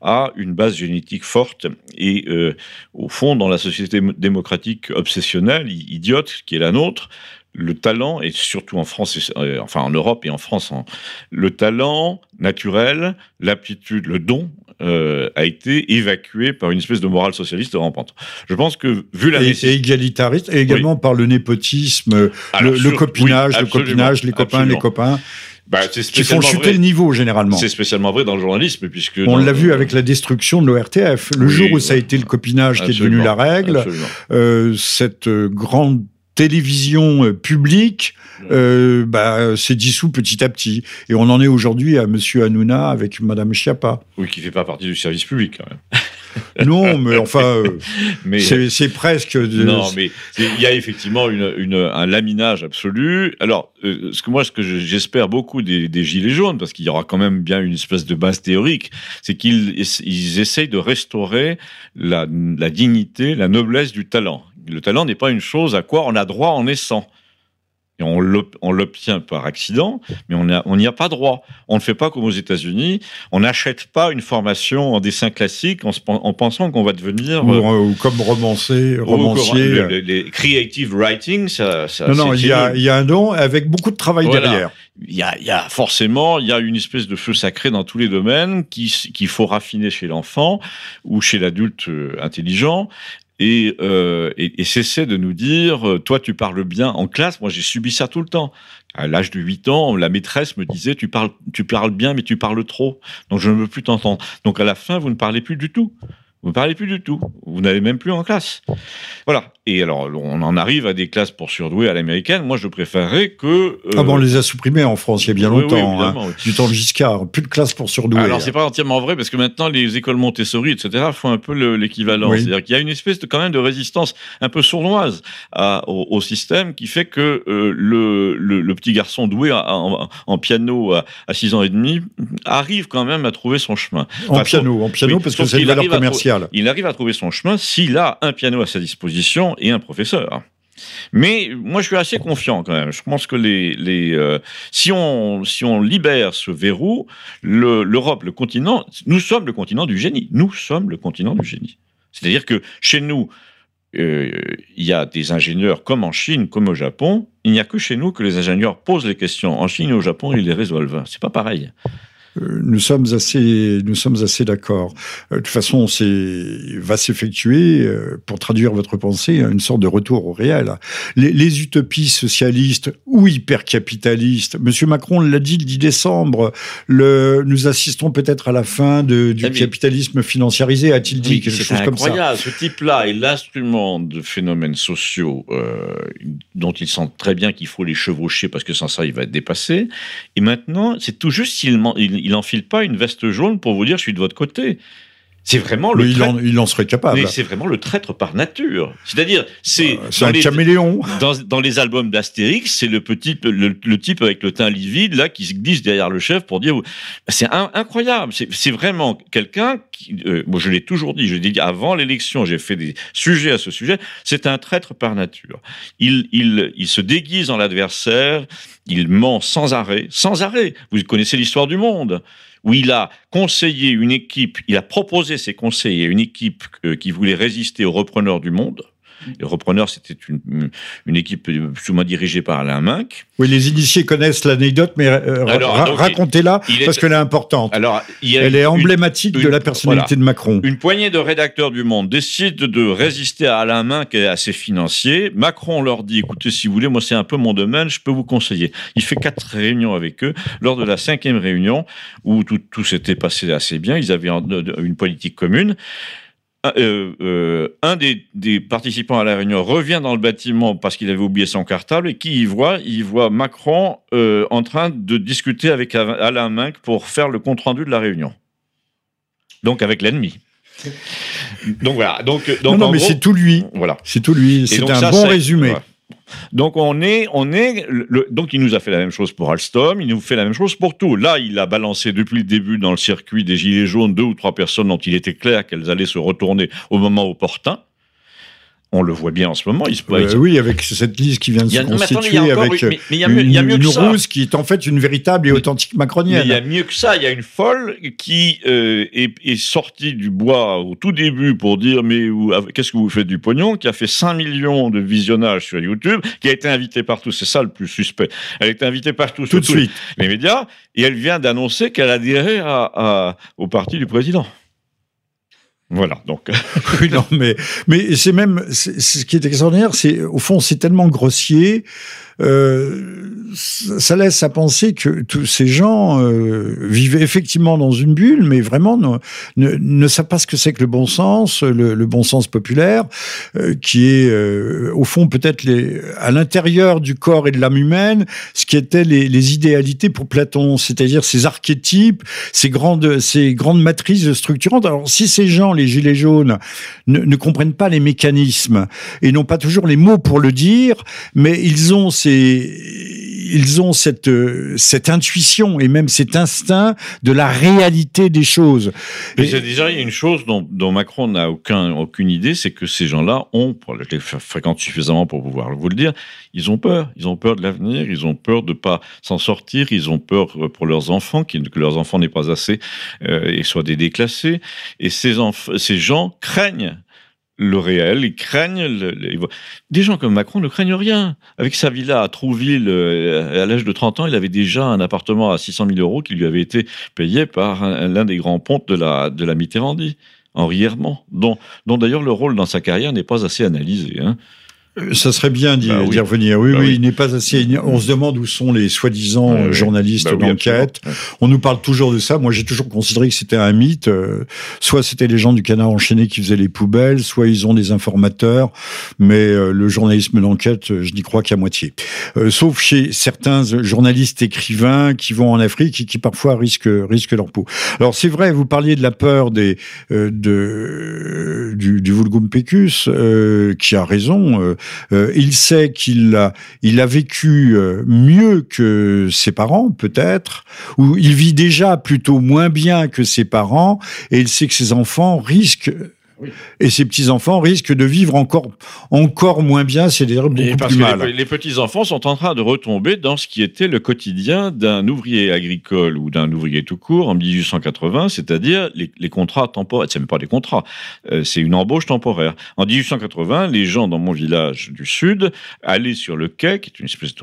a une base génétique forte, et euh, au fond, dans la société démocratique obsessionnelle, idiote, qui est la nôtre, le talent, et surtout en France, euh, enfin en Europe et en France, en, le talent naturel, l'aptitude, le don, euh, a été évacué par une espèce de morale socialiste rampante. Je pense que, vu la... Et, et égalitariste, et également oui. par le népotisme, Alors, le, sur, le, copinage, oui, le copinage, les copains, absolument. les copains. Bah, qui font chuter vrai. le niveau généralement. C'est spécialement vrai dans le journalisme puisque on l'a vu avec la destruction de l'ORTF. Le oui, jour où ça a été le copinage qui est devenu la règle, euh, cette grande télévision publique euh, bah, s'est dissous petit à petit. Et on en est aujourd'hui à Monsieur Hanouna avec Madame Chiappa. Oui, qui fait pas partie du service public quand même. non, mais enfin, euh, mais c'est presque. De... Non, mais il y a effectivement une, une, un laminage absolu. Alors, euh, ce que moi, ce que j'espère beaucoup des, des, gilets jaunes, parce qu'il y aura quand même bien une espèce de base théorique, c'est qu'ils ils essayent de restaurer la, la dignité, la noblesse du talent. Le talent n'est pas une chose à quoi on a droit en naissant. Et on l'obtient par accident, mais on n'y a, pas droit. On ne fait pas comme aux États-Unis. On n'achète pas une formation en dessin classique en, en pensant qu'on va devenir. Ou, euh, ou comme romancier. romancier. Ou, les, les, creative writing, ça. ça non, non, il y, a, il y, a, un don avec beaucoup de travail voilà. derrière. Il y, a, il y a forcément, il y a une espèce de feu sacré dans tous les domaines qu'il qui faut raffiner chez l'enfant ou chez l'adulte euh, intelligent et, euh, et, et cesser de nous dire euh, toi tu parles bien en classe moi j'ai subi ça tout le temps à l'âge de 8 ans la maîtresse me disait tu parles tu parles bien mais tu parles trop donc je ne veux plus t'entendre donc à la fin vous ne parlez plus du tout vous ne parlez plus du tout. Vous n'allez même plus en classe. Voilà. Et alors, on en arrive à des classes pour surdoués à l'américaine. Moi, je préférerais que. Euh... Ah bon, on les a supprimés en France il y a bien oui, longtemps. Oui, hein, oui. Du temps de Giscard. Plus de classes pour surdoués. Alors, c'est pas entièrement vrai parce que maintenant, les écoles Montessori, etc., font un peu l'équivalent. C'est-à-dire qu'il y a une espèce de, quand même de résistance un peu sournoise à, au, au, système qui fait que euh, le, le, le, petit garçon doué en, en piano à, à 6 ans et demi arrive quand même à trouver son chemin. En piano, en piano, parce que c'est une valeur commerciale. Il arrive à trouver son chemin s'il a un piano à sa disposition et un professeur. Mais moi, je suis assez confiant quand même. Je pense que les, euh, si on si on libère ce verrou, l'Europe, le, le, continent, nous sommes le continent du génie. Nous sommes le continent du génie. C'est-à-dire que chez nous, euh, il y a des ingénieurs comme en Chine, comme au Japon. Il n'y a que chez nous que les ingénieurs posent les questions. En Chine et au Japon, ils les résolvent. C'est pas pareil nous sommes assez, nous sommes assez d'accord. De toute façon, c'est va s'effectuer, pour traduire votre pensée, une sorte de retour au réel. Les, les utopies socialistes ou hypercapitalistes, Monsieur Macron l'a dit le 10 décembre, le, nous assistons peut-être à la fin de, du mais, capitalisme financiarisé, a-t-il dit oui, quelque chose comme ça incroyable. Ce type-là est l'instrument de phénomènes sociaux euh, dont il sent très bien qu'il faut les chevaucher parce que sans ça, il va être dépassé. Et maintenant, c'est tout juste s'il il, il n'enfile pas une veste jaune pour vous dire je suis de votre côté. C'est vraiment le. Mais il, en, il en serait capable. Mais c'est vraiment le traître par nature. C'est-à-dire, c'est. C'est un les, caméléon. Dans, dans, les albums d'Astérix, c'est le petit, le, le, type avec le teint livide là qui se glisse derrière le chef pour dire. C'est un, incroyable. C'est vraiment quelqu'un qui. Euh, moi, je l'ai toujours dit. Je l'ai dit avant l'élection. J'ai fait des sujets à ce sujet. C'est un traître par nature. Il, il, il se déguise en l'adversaire. Il ment sans arrêt, sans arrêt. Vous connaissez l'histoire du monde où il a conseillé une équipe, il a proposé ses conseils à une équipe euh, qui voulait résister aux repreneurs du monde. Les repreneurs, c'était une, une, équipe moins dirigée par Alain Minck. Oui, les initiés connaissent l'anecdote, mais euh, racontez-la parce qu'elle est importante. Alors, elle est emblématique de la personnalité de Macron. Une poignée de rédacteurs du Monde décide de résister à Alain Minck et à ses financiers. Macron leur dit écoutez, si vous voulez, moi c'est un peu mon domaine, je peux vous conseiller. Il fait quatre réunions avec eux. Lors de la cinquième réunion, où tout, tout s'était passé assez bien, ils avaient une politique commune. Euh, euh, un des, participants à la réunion revient dans le bâtiment parce qu'il avait oublié son cartable et qui y voit Il voit Macron euh, en train de discuter avec Alain Minck pour faire le compte rendu de la réunion. Donc avec l'ennemi. Donc voilà. Donc, donc non, mais c'est tout lui. Voilà. C'est tout lui. C'est un bon résumé. Donc on est, on est, donc il nous a fait la même chose pour Alstom, il nous fait la même chose pour tout. Là, il a balancé depuis le début dans le circuit des gilets jaunes deux ou trois personnes dont il était clair qu'elles allaient se retourner au moment opportun. On le voit bien en ce moment. Il se... Euh, oui, avec cette liste qui vient de se constituer, avec une, ruse qui est en fait une véritable et authentique macronienne. il y a mieux que ça. Il y a une folle qui euh, est, sortie du bois au tout début pour dire mais qu'est-ce que vous faites du pognon Qui a fait 5 millions de visionnages sur YouTube, qui a été invitée partout. C'est ça le plus suspect. Elle a été invitée partout tout de suite les médias et elle vient d'annoncer qu'elle adhérait à, au parti du président. Voilà, donc. oui, non, mais, mais c'est même, ce qui est extraordinaire, c'est, au fond, c'est tellement grossier, euh, ça laisse à penser que tous ces gens euh, vivaient effectivement dans une bulle, mais vraiment ne, ne, ne savent pas ce que c'est que le bon sens, le, le bon sens populaire, euh, qui est euh, au fond peut-être à l'intérieur du corps et de l'âme humaine, ce qui était les, les idéalités pour Platon, c'est-à-dire ces archétypes, ces grandes, ces grandes matrices structurantes. Alors si ces gens, les gilets jaunes, ne, ne comprennent pas les mécanismes et n'ont pas toujours les mots pour le dire, mais ils ont ces ils ont cette, cette intuition et même cet instinct de la réalité des choses. Mais déjà il y a une chose dont, dont Macron n'a aucun, aucune idée, c'est que ces gens-là ont, pour les fréquentent suffisamment pour pouvoir vous le dire, ils ont peur. Ils ont peur de l'avenir, ils ont peur de pas s'en sortir, ils ont peur pour leurs enfants, que leurs enfants n'aient pas assez euh, et soient des déclassés. Et ces, ces gens craignent le réel, ils craignent. Des gens comme Macron ne craignent rien. Avec sa villa à Trouville, euh, à l'âge de 30 ans, il avait déjà un appartement à 600 000 euros qui lui avait été payé par l'un des grands pontes de la, de la Mitterrandie, Henri Herman, dont, dont d'ailleurs le rôle dans sa carrière n'est pas assez analysé. Hein. Euh, ça serait bien d'y bah revenir. Oui, bah oui, il n'est pas assez. On se demande où sont les soi-disant journalistes bah d'enquête. On nous parle toujours de ça. Moi, j'ai toujours considéré que c'était un mythe. Euh, soit c'était les gens du canard enchaîné qui faisaient les poubelles, soit ils ont des informateurs. Mais euh, le journalisme d'enquête, je n'y crois qu'à moitié. sauf chez certains journalistes écrivains qui vont en Afrique et qui parfois risquent, risquent leur peau. Alors c'est vrai, vous parliez de la peur des, de, du, du Vulgum Pecus, qui a raison euh, il sait qu'il a, il a vécu euh, mieux que ses parents, peut-être, ou il vit déjà plutôt moins bien que ses parents, et il sait que ses enfants risquent et ces petits-enfants risquent de vivre encore, encore moins bien, c'est-à-dire beaucoup plus mal. Les, les petits-enfants sont en train de retomber dans ce qui était le quotidien d'un ouvrier agricole ou d'un ouvrier tout court en 1880, c'est-à-dire les, contrats temporaires. C'est même pas des contrats, euh, c'est une embauche temporaire. En 1880, les gens dans mon village du Sud allaient sur le quai, qui est une espèce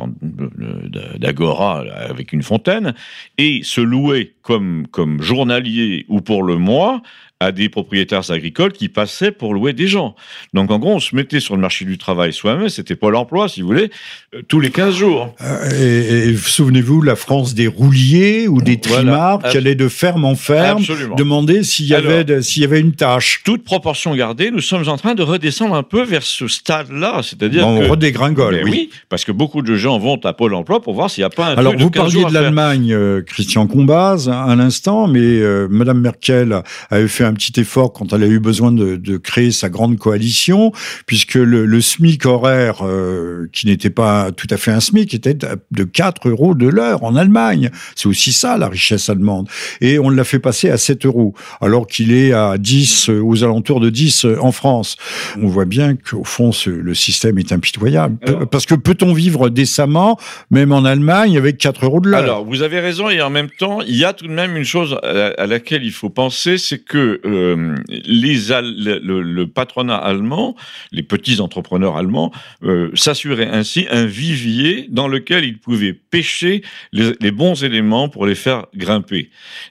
d'agora avec une fontaine, et se louaient comme, comme journalier ou pour le mois à des propriétaires agricoles qui passaient pour louer des gens. Donc en gros, on se mettait sur le marché du travail soi-même, c'était pas l'emploi, si vous voulez, euh, tous les 15 jours. Euh, et, souvenez-vous, la France des rouliers ou des trimards qui allaient de ferme en ferme demander s'il y, avait s'il y avait une tâche. Toute proportion gardée, nous sommes en train de redescendre un peu vers ce stade-là, c'est-à-dire on redégringole, ben oui. Parce que beaucoup de gens vont à Pôle emploi pour voir s'il n'y a pas un Alors, vous parliez de l'Allemagne, euh, Christian Combaz, un instant, mais Madame Merkel avait fait un un petit effort quand elle a eu besoin de, de créer sa grande coalition, puisque le, le SMIC horaire, euh, qui n'était pas tout à fait un SMIC, était de 4 euros de l'heure en Allemagne. C'est aussi ça, la richesse allemande. Et on l'a fait passer à 7 euros, alors qu'il est à 10, euh, aux alentours de 10 euh, en France. On voit bien qu'au fond, ce, le système est impitoyable. Parce que peut-on vivre décemment, même en Allemagne, avec 4 euros de l'heure? Alors, vous avez raison, et en même temps, il y a tout de même une chose à laquelle il faut penser, c'est que euh, les, le, patronat allemand, les petits entrepreneurs allemands, euh, s'assuraient ainsi un vivier dans lequel ils pouvaient pêcher les, bons éléments pour les faire grimper.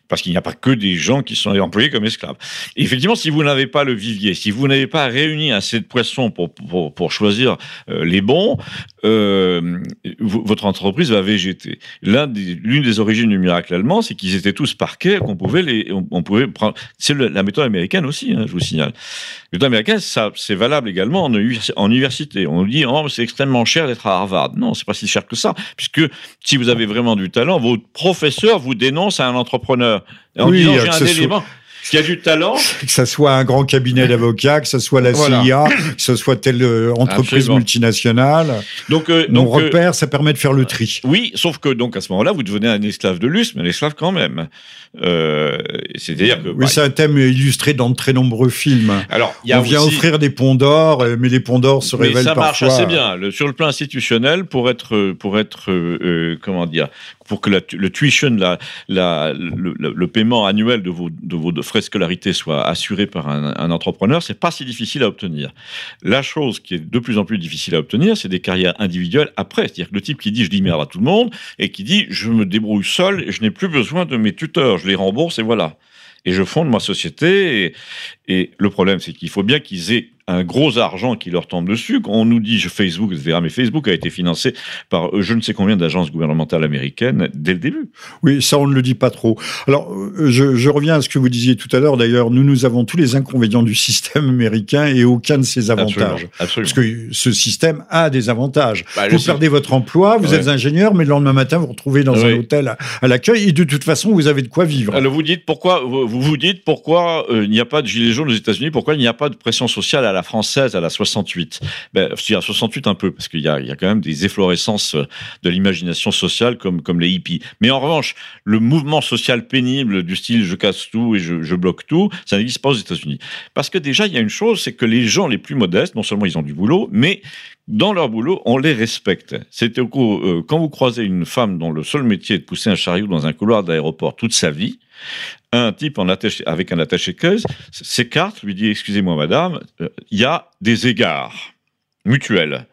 Parce qu'il n'y a pas que des gens qui sont employés comme esclaves. Et effectivement, si vous n'avez pas le vivier, si vous n'avez pas réuni assez de poissons pour, pour, choisir euh, les bons, votre entreprise va végéter. L'une des, origines du miracle allemand, c'est qu'ils étaient tous parqués, qu'on pouvait les, on, pouvait prendre. C'est méthode américaine aussi, hein, je vous signale. La méthode américaine, ça, c'est valable également en, en université. On nous dit, oh, c'est extrêmement cher d'être à Harvard. Non, c'est pas si cher que ça, puisque si vous avez vraiment du talent, votre professeur vous dénonce à un entrepreneur. En disant, j'ai un élément. Y a du talent. Que ce soit un grand cabinet d'avocats, que ce soit la CIA, que ce soit telle euh, entreprise multinationale. Donc, euh, donc, euh, repère, ça permet de faire le tri. Oui, sauf que donc à ce moment-là, vous devenez un esclave de luxe, mais un esclave quand même. Euh, C'est-à-dire que. Oui, c'est un thème illustré dans de très nombreux films. Alors, y a On vient offrir des ponts d'or, mais les ponts d'or se révèlent parfois. Ça marche assez bien. Le, sur le plan institutionnel, pour être, pour être, comment dire, pour que le tuition, la, la, le, paiement annuel de vos, de vos scolarité soit assuré par un, un entrepreneur, c'est pas si difficile à obtenir. La chose qui est de plus en plus difficile à obtenir, c'est des carrières individuelles après. C'est-à-dire que le type qui dit je dis merde à tout le monde et qui dit je me débrouille seul et je n'ai plus besoin de mes tuteurs, je les rembourse et voilà. Et je fonde ma société. Et, et le problème, c'est qu'il faut bien qu'ils aient un gros argent qui leur tombe dessus. On nous dit Facebook, etc. Mais Facebook a été financé par euh, je ne sais combien d'agences gouvernementales américaines dès le début. Oui, ça, on ne le dit pas trop. Alors, euh, je, reviens à ce que vous disiez tout à l'heure. D'ailleurs, nous, nous avons tous les inconvénients du système américain et aucun de ses avantages. Parce que ce système a des avantages. Bah, vous perdez votre emploi, vous êtes ingénieur, mais le lendemain matin, vous vous retrouvez dans un hôtel à, l'accueil et de toute façon, vous avez de quoi vivre. Alors, vous dites pourquoi, vous vous dites pourquoi euh, il n'y a pas de gilets jaunes aux États-Unis, pourquoi il n'y a pas de pression sociale à la française, à la 68. Ben, je à 68 un peu, parce qu'il y a, quand même des efflorescences de l'imagination sociale comme, comme les hippies. Mais en revanche, le mouvement social pénible du style je casse tout et je, bloque tout, ça n'existe pas aux États-Unis. Parce que déjà, il y a une chose, c'est que les gens les plus modestes, non seulement ils ont du boulot, mais dans leur boulot, on les respecte. C'est euh, quand vous croisez une femme dont le seul métier est de pousser un chariot dans un couloir d'aéroport toute sa vie, un type en avec un attaché-caisse s'écarte, lui dit Excusez-moi, madame, euh, il y a des égards mutuels.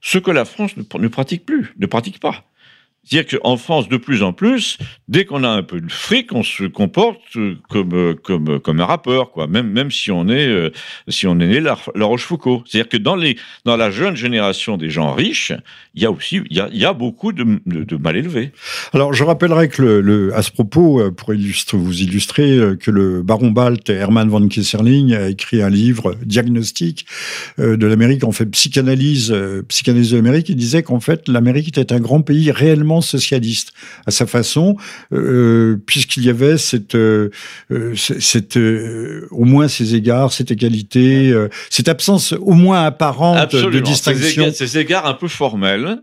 Ce que la France ne pratique plus, ne pratique pas. C'est-à-dire qu'en France, de plus en plus, dès qu'on a un peu de fric, on se comporte comme, comme, comme un rappeur, quoi. Même, même si on est, euh, si on est né la, Rochefoucauld. C'est-à-dire que dans les, dans la jeune génération des gens riches, il y a aussi, y a, y a beaucoup de, mal élevés. Alors, je rappellerai que le, à ce propos, euh, pour vous illustrer, euh, que le baron Balt, Hermann von Kesserling, a écrit un livre, Diagnostic, de l'Amérique, en fait, psychanalyse, psychanalyse de l'Amérique. Il disait qu'en fait, l'Amérique était un grand pays réellement socialiste à sa façon, euh, puisqu'il y avait cette, euh, euh, cette au moins ces égards, cette égalité, cette absence au moins apparente de distinction. Ces égards, un peu formels.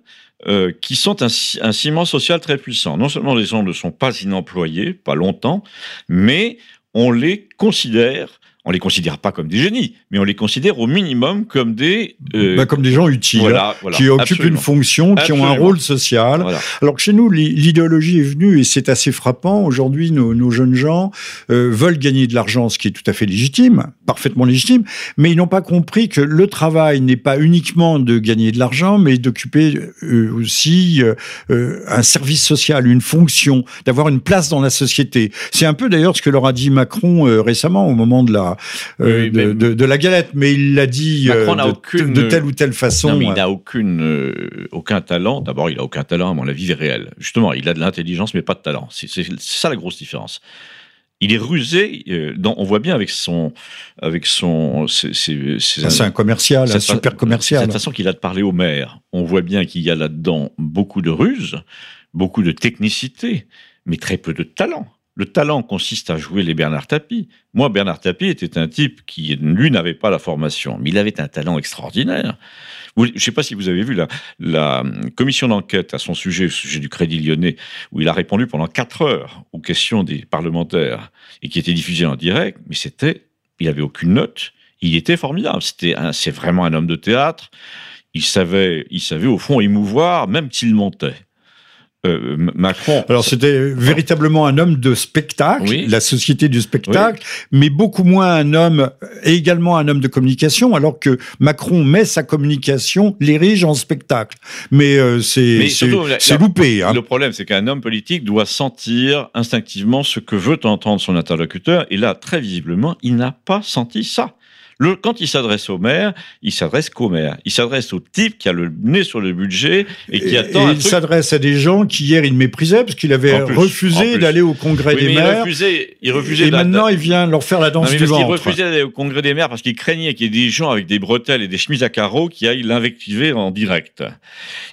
qui sont un, un, ciment social très puissant. Non seulement les gens ne sont pas inemployés, pas longtemps, mais on les considère on les considère pas comme des génies, mais on les considère au minimum comme des euh, bah, comme des gens utiles, qui occupent une fonction, qui ont un rôle social. Alors que chez nous, l'idéologie est venue et c'est assez frappant. Aujourd'hui, nos, jeunes gens euh, veulent gagner de l'argent, ce qui est tout à fait légitime, parfaitement légitime, mais ils n'ont pas compris que le travail n'est pas uniquement de gagner de l'argent, mais d'occuper euh, aussi un service social, une fonction, d'avoir une place dans la société. C'est un peu d'ailleurs ce que leur a dit Macron récemment au moment de la euh, de, la galette, mais il l'a dit euh, de, telle ou telle façon. il n'a aucune, euh, aucun talent. D'abord, il a aucun talent, à mon avis, réel. Justement, il a de l'intelligence, mais pas de talent. C'est ça la grosse différence. Il est rusé. on voit bien avec son, avec son, c'est un commercial, un super commercial. Cette façon qu'il a de parler au maire. On voit bien qu'il y a là-dedans beaucoup de ruse, beaucoup de technicité, mais très peu de talent. Le talent consiste à jouer les Bernard Tapie. Moi, Bernard Tapie était un type qui, lui, n'avait pas la formation, mais il avait un talent extraordinaire. Je ne sais pas si vous avez vu la, la commission d'enquête à son sujet, au sujet du Crédit lyonnais, où il a répondu pendant quatre heures aux questions des parlementaires et qui était diffusé en direct, mais c'était, il avait aucune note. Il était formidable. C'était, c'est vraiment un homme de théâtre. Il savait, il savait au fond émouvoir, même s'il montait. Euh, Macron. Alors c'était véritablement un homme de spectacle, la société du spectacle, mais beaucoup moins un homme, également un homme de communication, alors que Macron met sa communication, l'érige en spectacle. Mais euh, c'est c'est loupé. Hein. Le problème, c'est qu'un homme politique doit sentir instinctivement ce que veut entendre son interlocuteur, et là, très visiblement, il n'a pas senti ça quand il s'adresse au maire, il s'adresse qu'au maire. Il s'adresse au type qui a le nez sur le budget et qui attend. Et il s'adresse à des gens qui hier il méprisait parce qu'il avait refusé d'aller au congrès des maires. Il refusait, il refusait et maintenant il vient leur faire la danse du ventre. Il refusait d'aller au congrès des maires parce qu'il craignait qu'il y ait des gens avec des bretelles et des chemises à carreaux qui aillent l'invectiver en direct.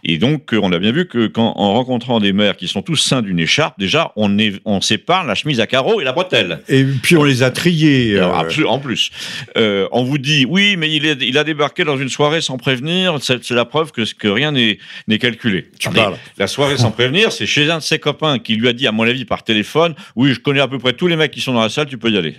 Et donc euh, on a bien vu que quand en rencontrant des maires qui sont tous saints d'une écharpe, déjà on, est, on sépare la chemise à carreaux et la bretelle. Et puis on les a triés. Euh... en plus. Euh, on vous dit oui, mais il, est, il a débarqué dans une soirée sans prévenir. C'est la preuve que, que rien n'est calculé. Tu parles. La soirée sans prévenir, c'est chez un de ses copains qui lui a dit, à mon avis, par téléphone, oui, je connais à peu près tous les mecs qui sont dans la salle, tu peux y aller.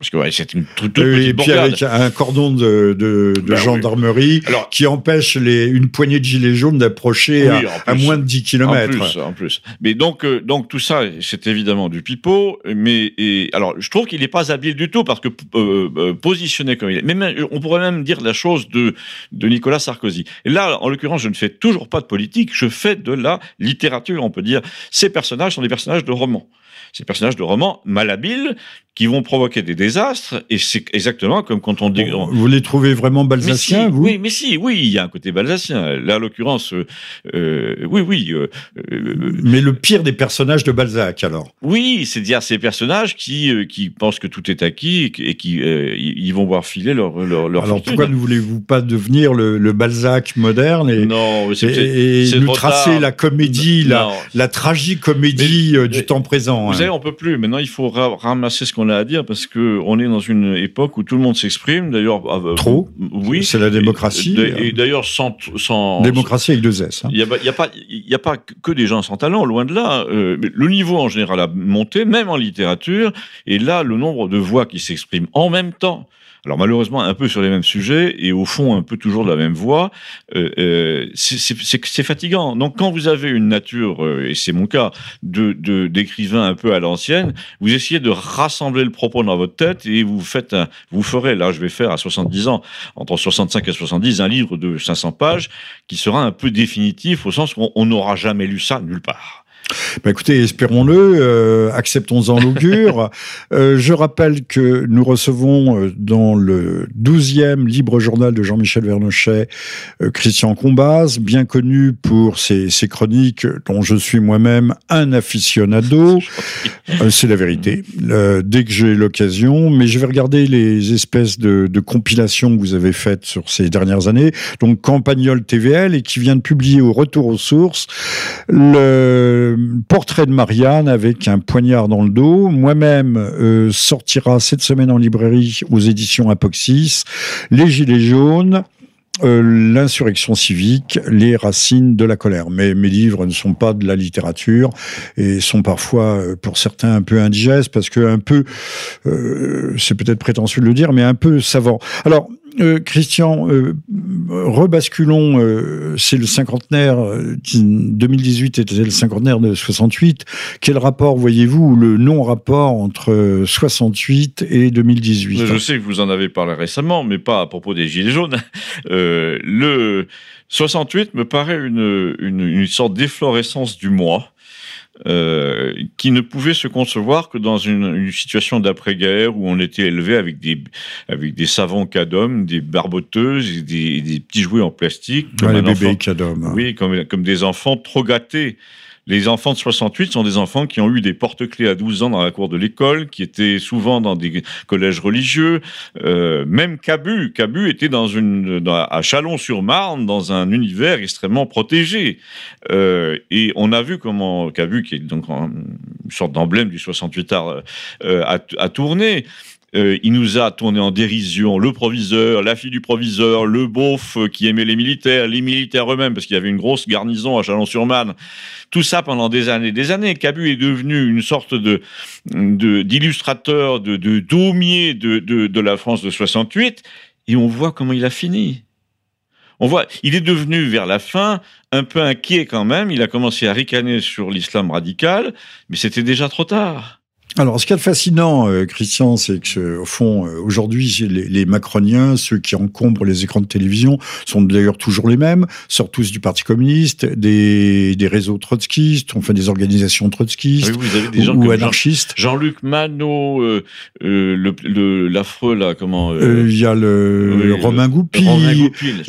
Parce que ouais, c'est une toute, Et puis avec un cordon de, de, de ben gendarmerie qui empêche les, une poignée de gilets jaunes d'approcher à, moins de 10 km. En plus, en plus. Mais donc, euh, donc tout ça, c'est évidemment du pipeau. Mais et, alors, je trouve qu'il n'est pas habile du tout parce que euh, euh, positionné comme il est. Mais on pourrait même dire la chose de, de Nicolas Sarkozy. Et là, en l'occurrence, je ne fais toujours pas de politique, je fais de la littérature, on peut dire. Ces personnages sont des personnages de romans ces personnages de romans malhabiles qui vont provoquer des désastres. Et c'est exactement comme quand on dit. Vous les trouvez vraiment balsaciens, vous? Oui, mais si, oui, il y a un côté balsacien. Là, en l'occurrence, euh, euh, oui, oui. Euh, mais le pire des personnages de Balzac, alors? Oui, c'est dire ces personnages qui, qui pensent que tout est acquis et qui ils vont voir filer leur, leur, leur Alors pourquoi ne voulez-vous pas devenir le, Balzac moderne et, non, et, et nous tracer la comédie, la, la tragique-comédie du temps présent Vous hein. savez, on peut plus. Maintenant, il faut ramasser ce qu'on a à dire parce que on est dans une époque où tout le monde s'exprime. D'ailleurs, euh, trop. Oui, c'est la démocratie. Et, d'ailleurs, sans, sans démocratie avec deux S. Hein. Il n'y a, a, pas, il a pas que des gens sans talent. Loin de là. Euh, le niveau en général a monté, même en littérature. Et là, le nombre de voix qui s'expriment en même temps alors malheureusement un peu sur les mêmes sujets et au fond un peu toujours de la même voix, euh, euh c'est fatigant. Donc quand vous avez une nature, euh, et c'est mon cas, de d'écrivain un peu à l'ancienne, vous essayez de rassembler le propos dans votre tête et vous faites un, vous ferez, là je vais faire à 70 ans, entre 65 et 70, un livre de 500 pages qui sera un peu définitif au sens où on n'aura jamais lu ça nulle part. Bah écoutez, espérons-le, euh, acceptons-en l'augure. Euh, je rappelle que nous recevons euh, dans le 12e libre journal de Jean-Michel Vernochet Christian Combaz, bien connu pour ses, ses chroniques dont je suis moi-même un aficionado. C'est la vérité. dès que j'ai l'occasion, mais je vais regarder les espèces de, de compilations que vous avez faites sur ces dernières années. Donc Campagnol TVL et qui vient de publier au retour aux sources le Portrait de Marianne avec un poignard dans le dos. Moi-même euh, sortira cette semaine en librairie aux éditions Apoxis. Les Gilets jaunes. Euh, l'insurrection civique, les racines de la colère. Mais mes livres ne sont pas de la littérature et sont parfois, euh, pour certains, un peu indigestes parce que un peu, c'est peut-être prétentieux de le dire, mais un peu savant. Alors, euh, Christian, euh, rebasculons, euh, c'est le cinquantenaire, 2018 était le cinquantenaire de 68. Quel rapport voyez-vous, le non-rapport entre 68 et 2018 Je sais que vous en avez parlé récemment, mais pas à propos des Gilets jaunes. le 68 me paraît une, une, sorte d'efflorescence du moi. Euh, qui ne pouvait se concevoir que dans une, une situation d'après-guerre où on était élevé avec des, avec des savants cadom, des barboteuses, et des, des petits jouets en plastique. Comme les bébés cadom. Oui, comme, comme des enfants trop gâtés. Les enfants de 68 sont des enfants qui ont eu des porte-clés à 12 ans dans la cour de l'école, qui étaient souvent dans des collèges religieux. Euh, même Cabu, Cabu était dans une, à Chalon-sur-Marne, dans un univers extrêmement protégé. Euh, et on a vu comment Cabu, qui est donc une sorte d'emblème du 68 art, euh, a, a tourné. Euh, il nous a tourné en dérision le proviseur, la fille du proviseur, le beauf qui aimait les militaires, les militaires eux-mêmes, parce qu'il y avait une grosse garnison à Chalon-sur-Marne. Tout ça pendant des années, des années. Cabu est devenu une sorte de d'illustrateur, de, de, daumier de, de, de la France de 68, et on voit comment il a fini On voit, il est devenu vers la fin un peu inquiet quand même. Il a commencé à ricaner sur l'islam radical, mais c'était déjà trop tard. Alors, ce qui est fascinant, euh, Christian, c'est que, au fond, euh, aujourd'hui, les, les, macroniens, ceux qui encombrent les écrans de télévision, sont d'ailleurs toujours les mêmes, sortent tous du Parti communiste, des, des réseaux trotskistes, enfin des organisations trotskistes oui, vous avez des gens ou, anarchistes. Jean-Luc Manot, euh, le l'affreux là, comment Il y a le Romain Goupil, Romain Goupil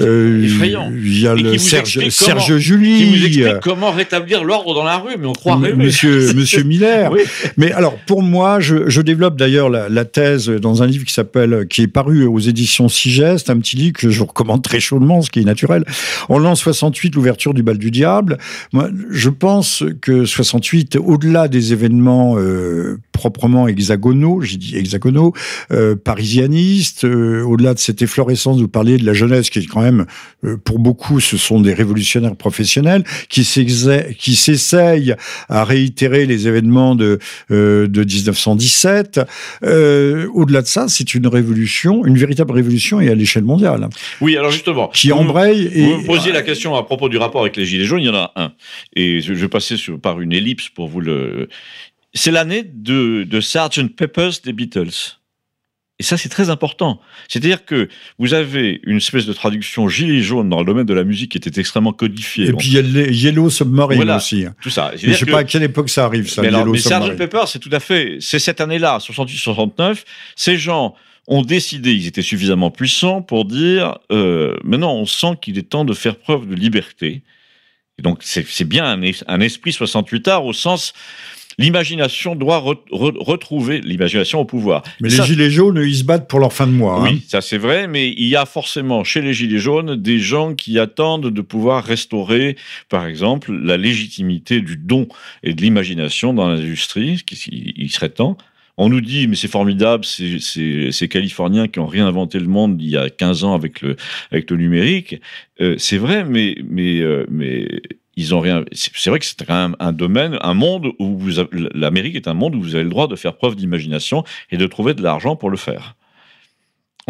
effrayant. Il y a le Serge, Serge Julie, qui vous explique comment rétablir l'ordre dans la rue, mais on croirait. Monsieur, Monsieur Miller. oui. Mais alors pour moi, je, je développe d'ailleurs la, la, thèse dans un livre qui s'appelle, qui est paru aux éditions Sigest, un petit livre que je recommande très chaudement, ce qui est naturel. En l'an 68, l'ouverture du bal du diable. Moi, je pense que 68, au-delà des événements euh, proprement hexagonaux, j'ai dit hexagonaux, euh, parisianistes, euh, au-delà de cette efflorescence, vous parliez de la jeunesse, qui est quand même, euh, pour beaucoup, ce sont des révolutionnaires professionnels qui s'essayent à réitérer les événements de, euh, de 1917. Euh, Au-delà de ça, c'est une révolution, une véritable révolution et à l'échelle mondiale. Oui, alors justement. Qui embraye. et... vous me posiez la question à propos du rapport avec les Gilets jaunes, il y en a un. Et je vais passer sur, par une ellipse pour vous le. C'est l'année de, de Sgt. Pepper's des Beatles. Et ça, c'est très important. C'est-à-dire que vous avez une espèce de traduction gilet jaune dans le domaine de la musique qui était extrêmement codifiée. Et puis il y a Yellow Submarine voilà, aussi. Tout ça. Je ne sais pas à quelle époque ça arrive, ça. Mais, alors, Yellow mais Sgt. Pepper, c'est tout à fait. C'est cette année-là, 68-69. Ces gens ont décidé, ils étaient suffisamment puissants pour dire euh, maintenant, on sent qu'il est temps de faire preuve de liberté. Et donc, c'est bien un, un esprit 68 art au sens l'imagination doit re re retrouver l'imagination au pouvoir. Mais ça, les gilets jaunes, ils se battent pour leur fin de mois. Oui, hein. ça c'est vrai, mais il y a forcément chez les gilets jaunes des gens qui attendent de pouvoir restaurer, par exemple, la légitimité du don et de l'imagination dans l'industrie, il serait temps. On nous dit, mais c'est formidable, c'est ces Californiens qui ont réinventé le monde il y a 15 ans avec le, avec le numérique. Euh, c'est vrai, mais, mais, euh, mais ils ont rien. C'est vrai que c'est quand même un domaine, un monde où l'Amérique est un monde où vous avez le droit de faire preuve d'imagination et de trouver de l'argent pour le faire.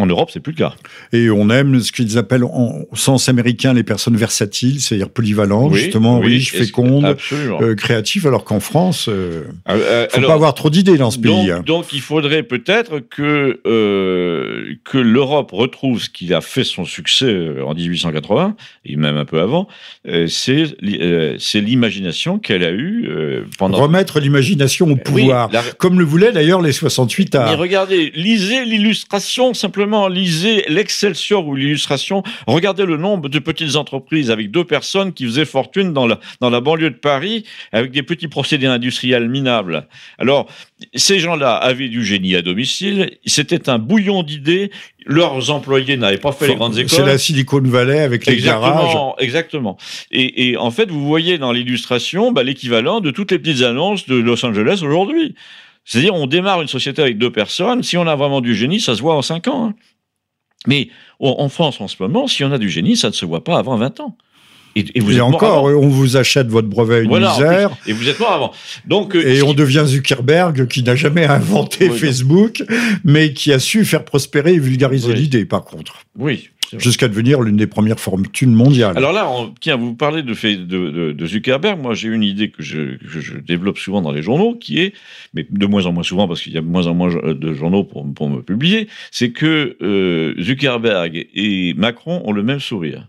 En Europe, c'est plus le cas. Et on aime ce qu'ils appellent en, au sens américain les personnes versatiles, c'est-à-dire polyvalentes, oui, justement, oui, riches, fécondes, euh, créatives, alors qu'en France, euh, euh, euh faut alors, pas avoir trop d'idées dans ce donc, pays. Hein. Donc, il faudrait peut-être que euh, que l'Europe retrouve ce qui a fait son succès en 1880 et même un peu avant. c'est c'est l'imagination qu'elle a eue pendant. Remettre l'imagination au pouvoir, oui, la... comme le voulaient d'ailleurs les 68 à. Mais regardez, lisez l'illustration simplement lisez l'Excelsior ou l'illustration, regardez le nombre de petites entreprises avec deux personnes qui faisaient fortune dans la, dans la banlieue de Paris avec des petits procédés industriels minables. Alors, ces gens-là avaient du génie à domicile, c'était un bouillon d'idées, leurs employés n'avaient pas fait les grandes écoles. C'est la Silicon Valley avec les exactement, garages. Exactement. Et, et, en fait, vous voyez dans l'illustration bah, l'équivalent de toutes les petites annonces de Los Angeles aujourd'hui. C'est-à-dire, on démarre une société avec deux personnes. Si on a vraiment du génie, ça se voit en cinq ans. Hein. Mais en France, en ce moment, si on a du génie, ça ne se voit pas avant 20 ans. Et, et, vous et encore, on vous achète votre brevet à une voilà, misère. Plus, et vous êtes mort avant. Donc, et euh, on devient Zuckerberg, qui n'a jamais inventé oui, Facebook, non. mais qui a su faire prospérer et vulgariser oui. l'idée, par contre. Oui. Jusqu'à devenir l'une des premières fortunes mondiales. Alors là, on, tiens, vous parlez de, de, de, de Zuckerberg. Moi, j'ai une idée que je, que je, développe souvent dans les journaux, qui est, mais de moins en moins souvent parce qu'il y a de moins en moins de journaux pour, pour me publier, c'est que euh, Zuckerberg et Macron ont le même sourire.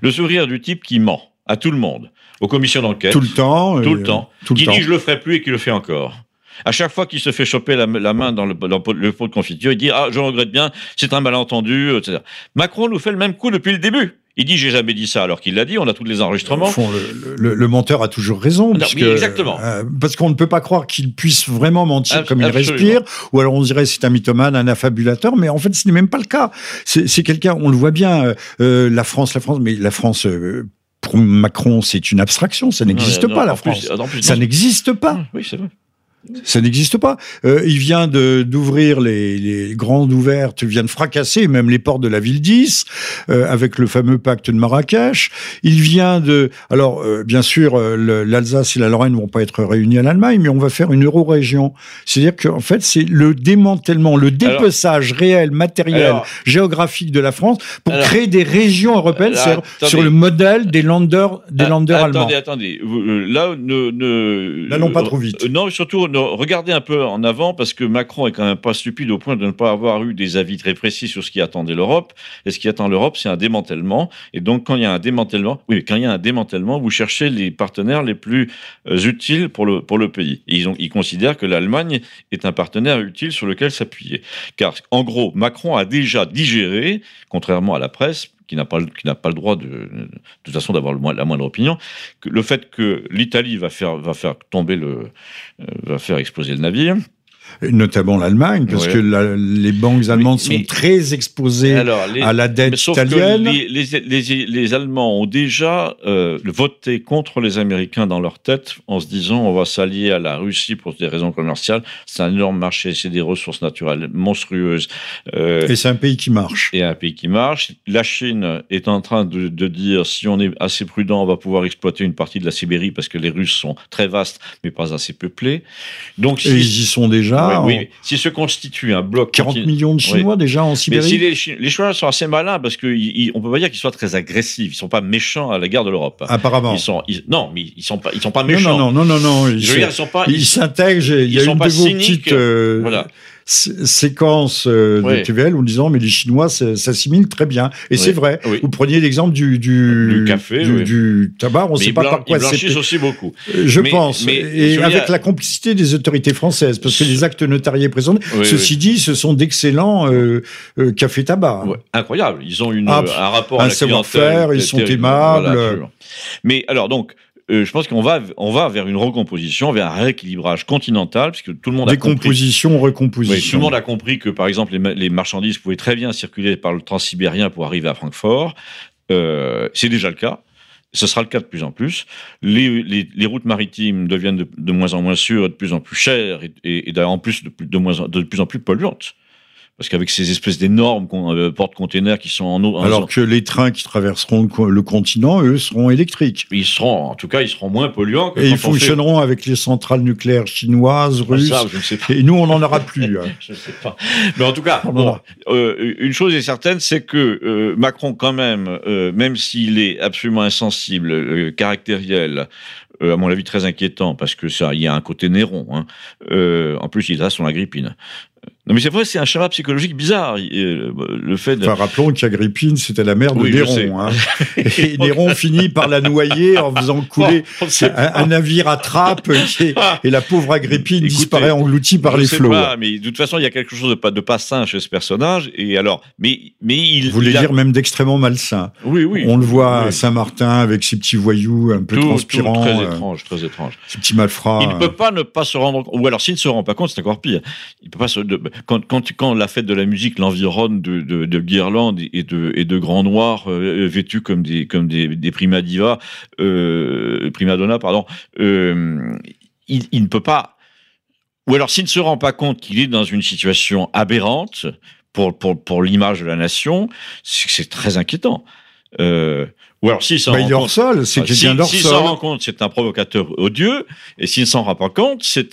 Le sourire du type qui ment à tout le monde, aux commissions d'enquête. Tout le temps. Tout le temps. Tout qui le dit temps. je le ferai plus et qui le fait encore. À chaque fois qu'il se fait choper la, la main dans le, pot de confiture, il dit ah je regrette bien, c'est un malentendu, etc. Macron nous fait le même coup depuis le début. Il dit j'ai jamais dit ça alors qu'il l'a dit. On a tous les enregistrements. Fond, le, le, le, menteur a toujours raison. Non, puisque, exactement. Euh, parce qu'on ne peut pas croire qu'il puisse vraiment mentir comme il absolument. respire, ou alors on dirait c'est un mythomane, un affabulateur, mais en fait ce n'est même pas le cas. C'est quelqu'un, on le voit bien, euh, la France, la France, mais la France. Euh, pour Macron, c'est une abstraction, ça n'existe pas, la France. Plus, en plus, ça n'existe pas. Oui, c'est vrai. Ça n'existe pas. Euh, il vient d'ouvrir les, les, grandes ouvertes, il vient de fracasser même les portes de la ville 10 euh, avec le fameux pacte de Marrakech. Il vient de... Alors, euh, bien sûr, l'Alsace et la Lorraine ne vont pas être réunis à l'Allemagne, mais on va faire une euro-région. C'est-à-dire qu'en fait, c'est le démantèlement, le dépeçage réel, matériel, géographique de la France pour créer des régions européennes sur le modèle des landers, des ah, landers allemands. Attendez, attendez. Là, ne, ne... N'allons pas trop vite. non, surtout regardez un peu en avant parce que Macron est quand même pas stupide au point de ne pas avoir eu des avis très précis sur ce qui attendait l'Europe. Et ce qui attend l'Europe, c'est un démantèlement. Et donc, quand il y a un démantèlement, oui, quand il y a un démantèlement, vous cherchez les partenaires les plus euh, utiles pour le, pour le pays. Ils, ont, ils considèrent que l'Allemagne est un partenaire utile sur lequel s'appuyer. Car, en gros, Macron a déjà digéré, contrairement à la presse, qui n'a pas, qui n'a pas le droit de, de, toute façon d'avoir la moindre opinion, le fait que l'Italie va faire, va faire tomber le, euh, va faire exploser le navire, notamment l'Allemagne, parce que les banques allemandes sont très exposées à la dette italienne. les, Allemands ont déjà euh, voté contre les Américains dans leur tête en se disant on va s'allier à la Russie pour des raisons commerciales. C'est un énorme marché, c'est des ressources naturelles monstrueuses. Euh, et c'est un pays qui marche. Et un pays qui marche. La Chine est en train de, dire si on est assez prudent, on va pouvoir exploiter une partie de la Sibérie parce que les Russes sont très vastes mais pas assez peuplés. Donc, et ils y sont déjà oui, S'il se constitue un bloc. 40 millions de Chinois déjà en Sibérie. Mais si les, Chinois sont assez malins parce qu'on ne peut pas dire qu'ils soient très agressifs. Ils ne sont pas méchants à l'égard de l'Europe. Apparemment. Ils sont, non, mais ils ne sont, pas, ils sont pas méchants. Non, non, non, non. non. Ils, s'intègrent. Il y a une de vos petites. Euh, voilà séquence euh, de TVL en disant mais les Chinois s'assimilent très bien. Et c'est vrai. Vous preniez l'exemple du, du, café, du, tabac, on ne sait pas par quoi c'est. aussi beaucoup. Euh, je pense. Mais, et avec la complicité des autorités françaises, parce que les actes notariés présents, ceci dit, ce sont d'excellents euh, euh café-tabac. Incroyable. Ils ont une, ah, un rapport un savoir-faire, ils sont aimables. mais alors donc, euh, je pense qu'on va, on va vers une recomposition, vers un rééquilibrage continental, puisque tout le monde a Décomposition, recomposition. tout le monde a compris que, par exemple, les, marchandises pouvaient très bien circuler par le transsibérien pour arriver à Francfort. Euh, c'est déjà le cas. Ce sera le cas de plus en plus. Les, les, routes maritimes deviennent de, moins en moins sûres, de plus en plus chères et, et, en plus de, de, moins, de plus en plus polluantes. Parce qu'avec ces espèces d'énormes euh, porte-containers qui sont en eau. Alors que les trains qui traverseront le continent, eux, seront électriques. Ils seront, en tout cas, ils seront moins polluants. et ils fonctionneront avec les centrales nucléaires chinoises, ah, russes. Ça, je ne sais pas. Et nous, on n'en aura plus. Hein. je ne sais pas. Mais en tout cas, euh, une chose est certaine, c'est que euh, Macron, quand même, même s'il est absolument insensible, caractériel, à mon avis très inquiétant parce que ça, il y a un côté Néron. Hein. en plus, il a son agrippine. Non, mais c'est vrai, c'est un schéma psychologique bizarre. Euh, le fait enfin, rappelons qu'Agrippine, c'était la mère de Néron. Hein. Et Néron finit par la noyer en faisant couler un, navire à trappe et, la pauvre Agrippine disparaît engloutie par les flots. Pas, mais de toute façon, il y a quelque chose de pas, de pas sain chez ce personnage. Et alors, mais, mais il. Vous voulez dire même d'extrêmement malsain. Oui, oui. On le voit à Saint-Martin avec ses petits voyous un peu transpirants. très euh, étrange, très étrange. Ces petits malfrats. Il ne peut pas ne pas se rendre. Ou alors, s'il ne se rend pas compte, c'est encore pire. Il peut pas se quand, quand, la fête de la musique l'environne de, de, de, guirlandes et de, et de grands noirs euh, vêtus comme des, comme des, des prima diva, euh, prima donna, pardon, euh, il, il, ne peut pas. Ou alors, s'il ne se rend pas compte qu'il est dans une situation aberrante pour, pour, pour l'image de la nation, c'est très inquiétant. Euh, ou alors s'il s'en bah, rend compte, c'est quelqu'un S'il s'en rend compte, c'est un provocateur odieux, et s'il ne s'en rend pas compte, c'est.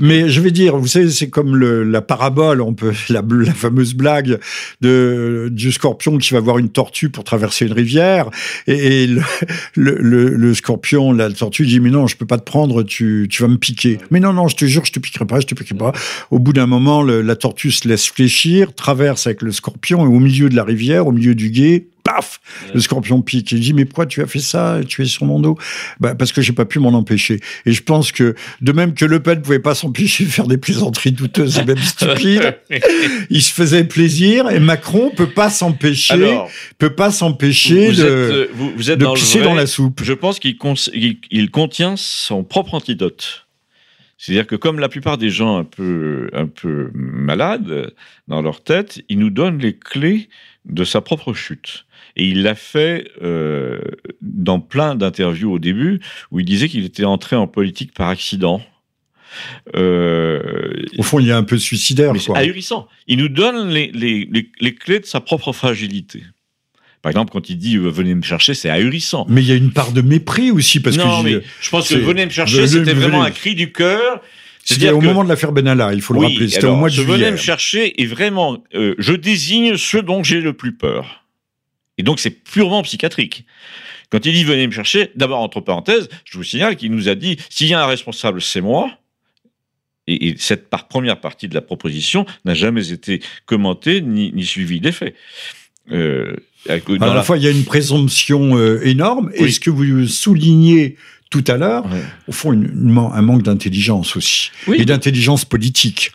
Mais je vais dire, vous savez, c'est comme le, la parabole, on peut la, la fameuse blague de du scorpion qui va voir une tortue pour traverser une rivière, et, et le, le, le, scorpion, la tortue dit mais non, je peux pas te prendre, tu, tu vas me piquer. Mais non non, je te jure, je te piquerai pas, je te piquerai pas. Au bout d'un moment, la tortue se laisse fléchir, traverse avec le scorpion, et au milieu de la rivière, au milieu du guet, paf, le scorpion pique. Il dit mais pourquoi tu as fait ça? Tu es sur mon dos bah, parce que j'ai pas pu m'en empêcher. Et je pense que de même que Le Pen pouvait pas s'empêcher de faire des plaisanteries douteuses et même stupides, il se faisait plaisir. Et Macron peut pas s'empêcher, peut pas s'empêcher de, vous, êtes dans pisser dans la soupe. Je pense qu'il il contient son propre antidote. C'est-à-dire que comme la plupart des gens un peu, un peu malades dans leur tête, il nous donne les clés de sa propre chute. Et il l'a fait euh, dans plein d'interviews au début, où il disait qu'il était entré en politique par accident. Au fond, il y a un peu suicidaire. C'est ahurissant. Il nous donne les, les, les, clés de sa propre fragilité. Par exemple, quand il dit venez me chercher, c'est ahurissant. Mais il y a une part de mépris aussi parce non, que mais je pense que venez me chercher, c'était vraiment un cri du cœur. C'était au moment de l'affaire Benalla, il faut le rappeler. C'était au mois de juillet. Venez me chercher et vraiment, je désigne ceux dont j'ai le plus peur. Et donc, c'est purement psychiatrique. Quand il dit venez me chercher, d'abord, entre parenthèses, je vous signale qu'il nous a dit s'il y a un responsable, c'est moi. Et, cette première partie de la proposition n'a jamais été commentée ni, ni suivie d'effet. Euh, à la fois, il y a une présomption euh, énorme. Et ce que vous soulignez tout à l'heure, au fond, un manque d'intelligence aussi. Et d'intelligence politique.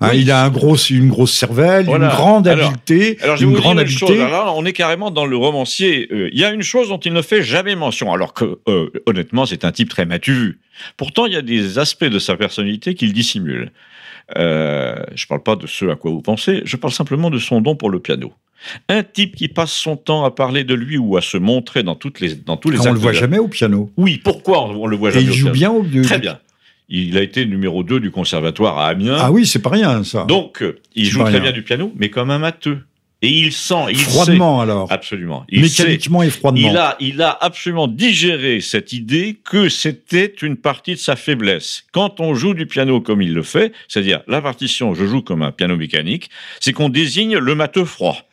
Hein, il a un gros, une grosse cervelle, une grande habileté. Alors, je une grande habileté. On est carrément dans le romancier. Euh, il y a une chose dont il ne fait jamais mention, alors que euh, honnêtement, c'est un type très matu. Pourtant, il y a des aspects de sa personnalité qu'il dissimule. Euh, je ne parle pas de ce à quoi vous pensez, je parle simplement de son don pour le piano. Un type qui passe son temps à parler de lui ou à se montrer dans toutes les dans tous les. Ah, on le voit jamais au piano. Oui, pourquoi on le voit jamais Et il joue bien au Très bien. Il a été numéro 2 du conservatoire à Amiens. Ah oui, c'est pas rien ça. Donc, euh, il joue très bien du piano, mais comme un matheux. Et il sent, il froidement alors. Absolument. Il Mécaniquement et froidement. Il a, il a absolument digéré cette idée que c'était une partie de sa faiblesse. Quand on joue du piano comme il le fait, c'est-à-dire la partition, je joue comme un piano mécanique, c'est qu'on désigne le matheux froid.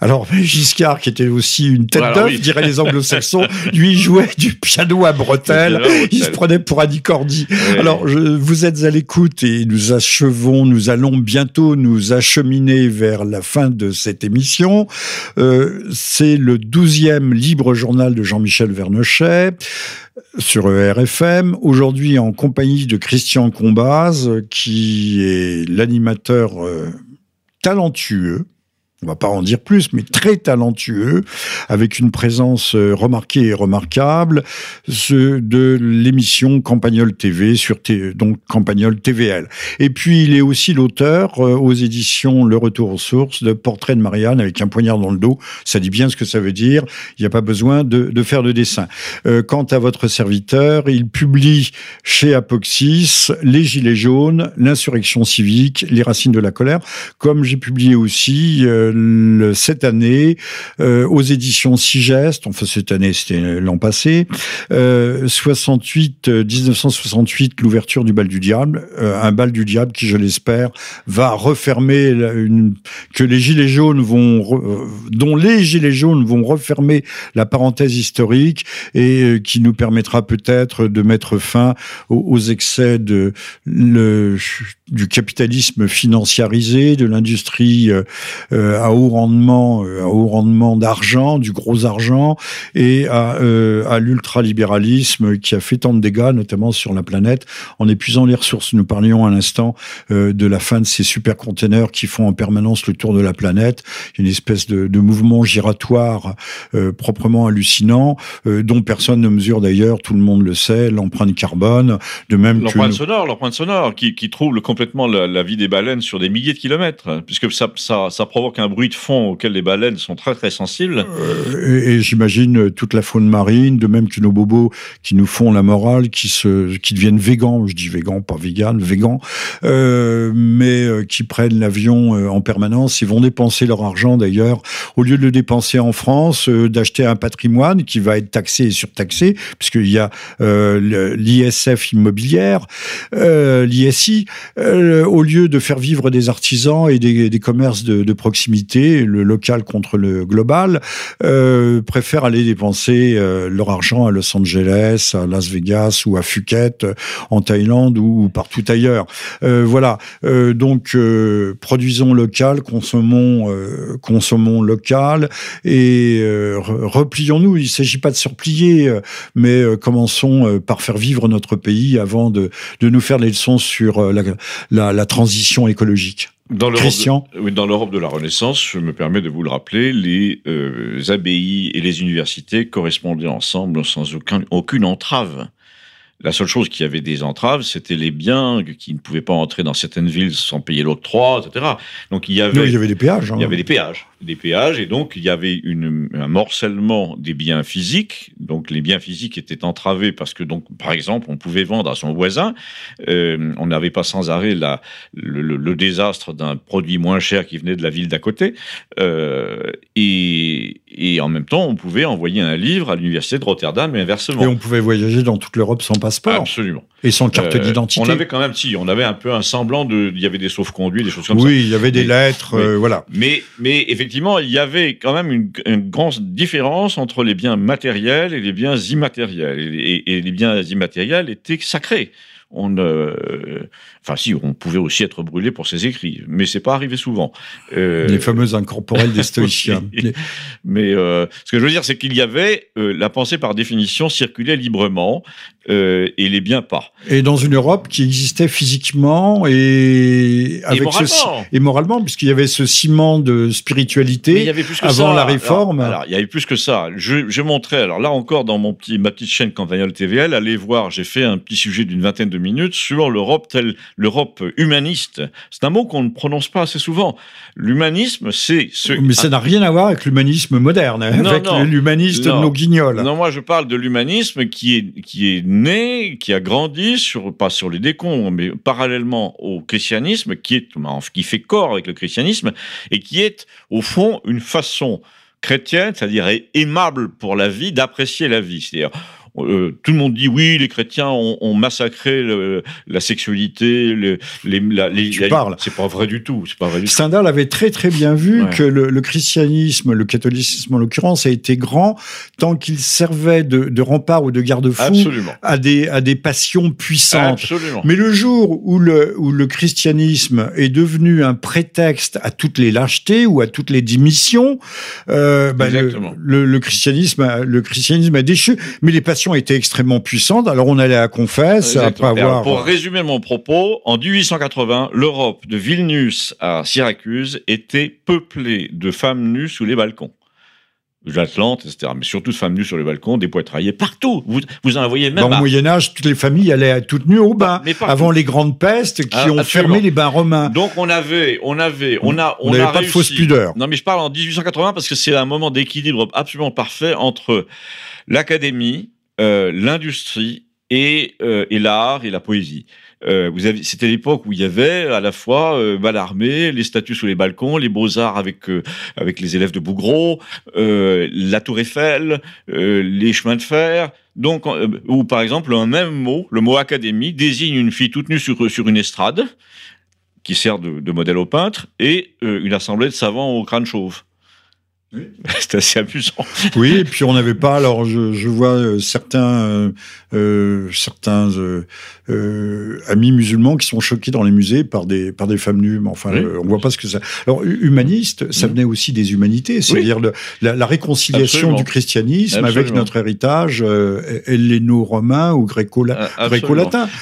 Alors Giscard, qui était aussi une tête d'œuf, dirait les anglo-saxons, lui jouait du piano à bretelles, il se prenait pour Annie Cordy. Alors je, vous êtes à l'écoute et nous achevons, nous allons bientôt nous acheminer vers la fin de cette émission. Euh, C'est le douzième libre journal de Jean-Michel Vernochet sur RFM, aujourd'hui en compagnie de Christian Combaz, qui est l'animateur euh, talentueux, on va pas en dire plus, mais très talentueux, avec une présence euh, remarquée et remarquable, ce, de l'émission Campagnol TV sur donc Campagnol TVL. Et puis il est aussi l'auteur euh, aux éditions Le Retour aux sources de Portrait de Marianne avec un poignard dans le dos. Ça dit bien ce que ça veut dire. Il n'y a pas besoin de, de faire de dessin. Euh, quant à votre serviteur, il publie chez Apoxis Les Gilets jaunes, l'insurrection civique, les racines de la colère, comme j'ai publié aussi cette année euh, aux éditions Sigest, enfin cette année c'était l'an passé, 68, euh, 1968, euh, l'ouverture du bal du diable, un bal du diable qui je l'espère va refermer une, que les gilets jaunes vont dont les gilets jaunes vont refermer la parenthèse historique et qui nous permettra peut-être de mettre fin aux, excès de le, du capitalisme financiarisé, de l'industrie à haut rendement, euh, à haut rendement d'argent, du gros argent, et à, euh, à l'ultralibéralisme qui a fait tant de dégâts, notamment sur la planète, en épuisant les ressources. Nous parlions à l'instant euh, de la fin de ces supercontainers qui font en permanence le tour de la planète, une espèce de, de mouvement giratoire proprement hallucinant, dont personne ne mesure d'ailleurs, tout le monde le sait, l'empreinte carbone, de même l'empreinte sonore, l'empreinte sonore, qui, qui trouve complètement la, la, vie des baleines sur des milliers de kilomètres, puisque ça, ça, ça provoque un bruit de fond auquel les baleines sont très très sensibles. Euh, et, j'imagine toute la faune marine, de même que nos bobos qui nous font la morale, qui se, qui deviennent végans, je dis végan, pas vegan, végan, euh, mais euh, qui prennent l'avion en permanence. Ils vont dépenser leur argent d'ailleurs, au lieu de le dépenser en France, d'acheter un patrimoine qui va être taxé et surtaxé, puisqu'il y a l'ISF immobilière, l'ISI, au lieu de faire vivre des artisans et des, commerces de proximité le local contre le global, euh, préfèrent aller dépenser euh, leur argent à Los Angeles, à Las Vegas ou à Phuket, euh, en Thaïlande ou, partout ailleurs. voilà. donc, produisons local, consommons, consommons local et replions-nous. Il ne s'agit pas de se replier, mais commençons par faire vivre notre pays avant de, de nous faire des leçons sur la, la, la transition écologique. Dans Christian de, Dans l'Europe de la Renaissance, je me permets de vous le rappeler, les euh, abbayes et les universités correspondaient ensemble sans aucun, aucune entrave. La seule chose qui avait des entraves, c'était les biens qui ne pouvaient pas entrer dans certaines villes sans payer l'octroi, etc. Donc il y avait, il y avait des péages. Hein. Il y avait des péages. Des péages, et donc il y avait une, un morcellement des biens physiques. Donc les biens physiques étaient entravés parce que, donc, par exemple, on pouvait vendre à son voisin. Euh, on n'avait pas sans arrêt la, le, le, désastre d'un produit moins cher qui venait de la ville d'à côté. Euh, et, et, en même temps, on pouvait envoyer un livre à l'université de Rotterdam et inversement. Et on pouvait voyager dans toute l'Europe sans passeport. Absolument. Et sans carte euh, d'identité. On avait quand même, si, on avait un peu un semblant de. Il y avait des sauf-conduits, des choses comme oui, ça. Oui, il y avait des lettres, euh, voilà. Mais, mais effectivement, il y avait quand même une, une, grande différence entre les biens matériels et les biens immatériels. Et, et, et les biens immatériels étaient sacrés on, euh, enfin si, on pouvait aussi être brûlé pour ses écrits, mais c'est pas arrivé souvent. Euh, les fameuses incorporelles des stoïciens. mais euh, ce que je veux dire, c'est qu'il y avait euh, la pensée par définition circulait librement euh, et les biens pas. Et dans une Europe qui existait physiquement et avec et moralement, ce, et moralement puisqu'il y avait ce ciment de spiritualité il y avait plus que avant ça. la réforme. Alors, alors, il y avait plus que ça. Je, je montrais, alors là encore dans mon petit, ma petite chaîne Campagnol TVL, allez voir, j'ai fait un petit sujet d'une vingtaine de minutes sur l'Europe telle l'Europe humaniste. C'est un mot qu'on ne prononce pas assez souvent. L'humanisme, c'est ce. Mais ça n'a rien à voir avec l'humanisme moderne, non, avec l'humaniste de nos guignols. Non, moi je parle de l'humanisme qui est qui est né, qui a grandi sur pas sur les décombres, mais parallèlement au christianisme, qui est qui fait corps avec le christianisme et qui est au fond une façon chrétienne, c'est-à-dire aimable pour la vie, d'apprécier la vie. C'est-à-dire euh, tout le monde dit oui, les chrétiens ont, ont massacré le, la sexualité, le, les, la, les, tu parles. C'est pas vrai du tout. C'est pas vrai du Stendhal avait très très bien vu ouais. que le, le, christianisme, le catholicisme en l'occurrence, a été grand tant qu'il servait de, de, rempart ou de garde-fou à des à des passions puissantes. Absolument. Mais le jour où le où le christianisme est devenu un prétexte à toutes les lâchetés ou à toutes les démissions, euh, bah le, christianisme le christianisme a déchu. Mais les passions était extrêmement puissante. Alors on allait à confesse Exactement. après avoir. pour résumer mon propos, en 1880, l'Europe de Vilnius à Syracuse était peuplée de femmes nues sous les balcons. l'Atlante, etc. Mais surtout de femmes nues sur les balcons, des poitraillés, partout. Vous, vous en voyez même. Dans le Moyen Âge, toutes les familles allaient toutes nues au bain, avant les grandes pestes qui ah, ont absolument. fermé les bains romains. Donc on avait, on avait, on a, on, on a pas réussi. de fausse pudeur. Non, mais je parle en 1880 parce que c'est un moment d'équilibre absolument parfait entre l'académie, l'industrie et, euh, et l'art et la poésie. Euh, c'était l'époque où il y avait à la fois euh, bah, l'armée, les statues sous les balcons, les beaux arts avec euh, avec les élèves de Bougros, euh, la Tour Eiffel, euh, les chemins de fer. Donc, ou par exemple un même mot, le mot académie désigne une fille toute nue sur sur une estrade qui sert de, de modèle au peintre et une assemblée de savants au crâne chauve. Oui. C'est assez amusant. Oui, et puis on n'avait pas. Alors, je, je vois euh, certains, euh, euh, certains amis musulmans qui sont choqués dans les musées par des par des femmes nues. Mais enfin, oui. on voit pas ce que ça. Alors, humaniste, ça venait aussi des humanités, c'est-à-dire oui. la, la, réconciliation Absolument. du christianisme Absolument. avec notre héritage helléno-romain ou gréco-latin. Gréco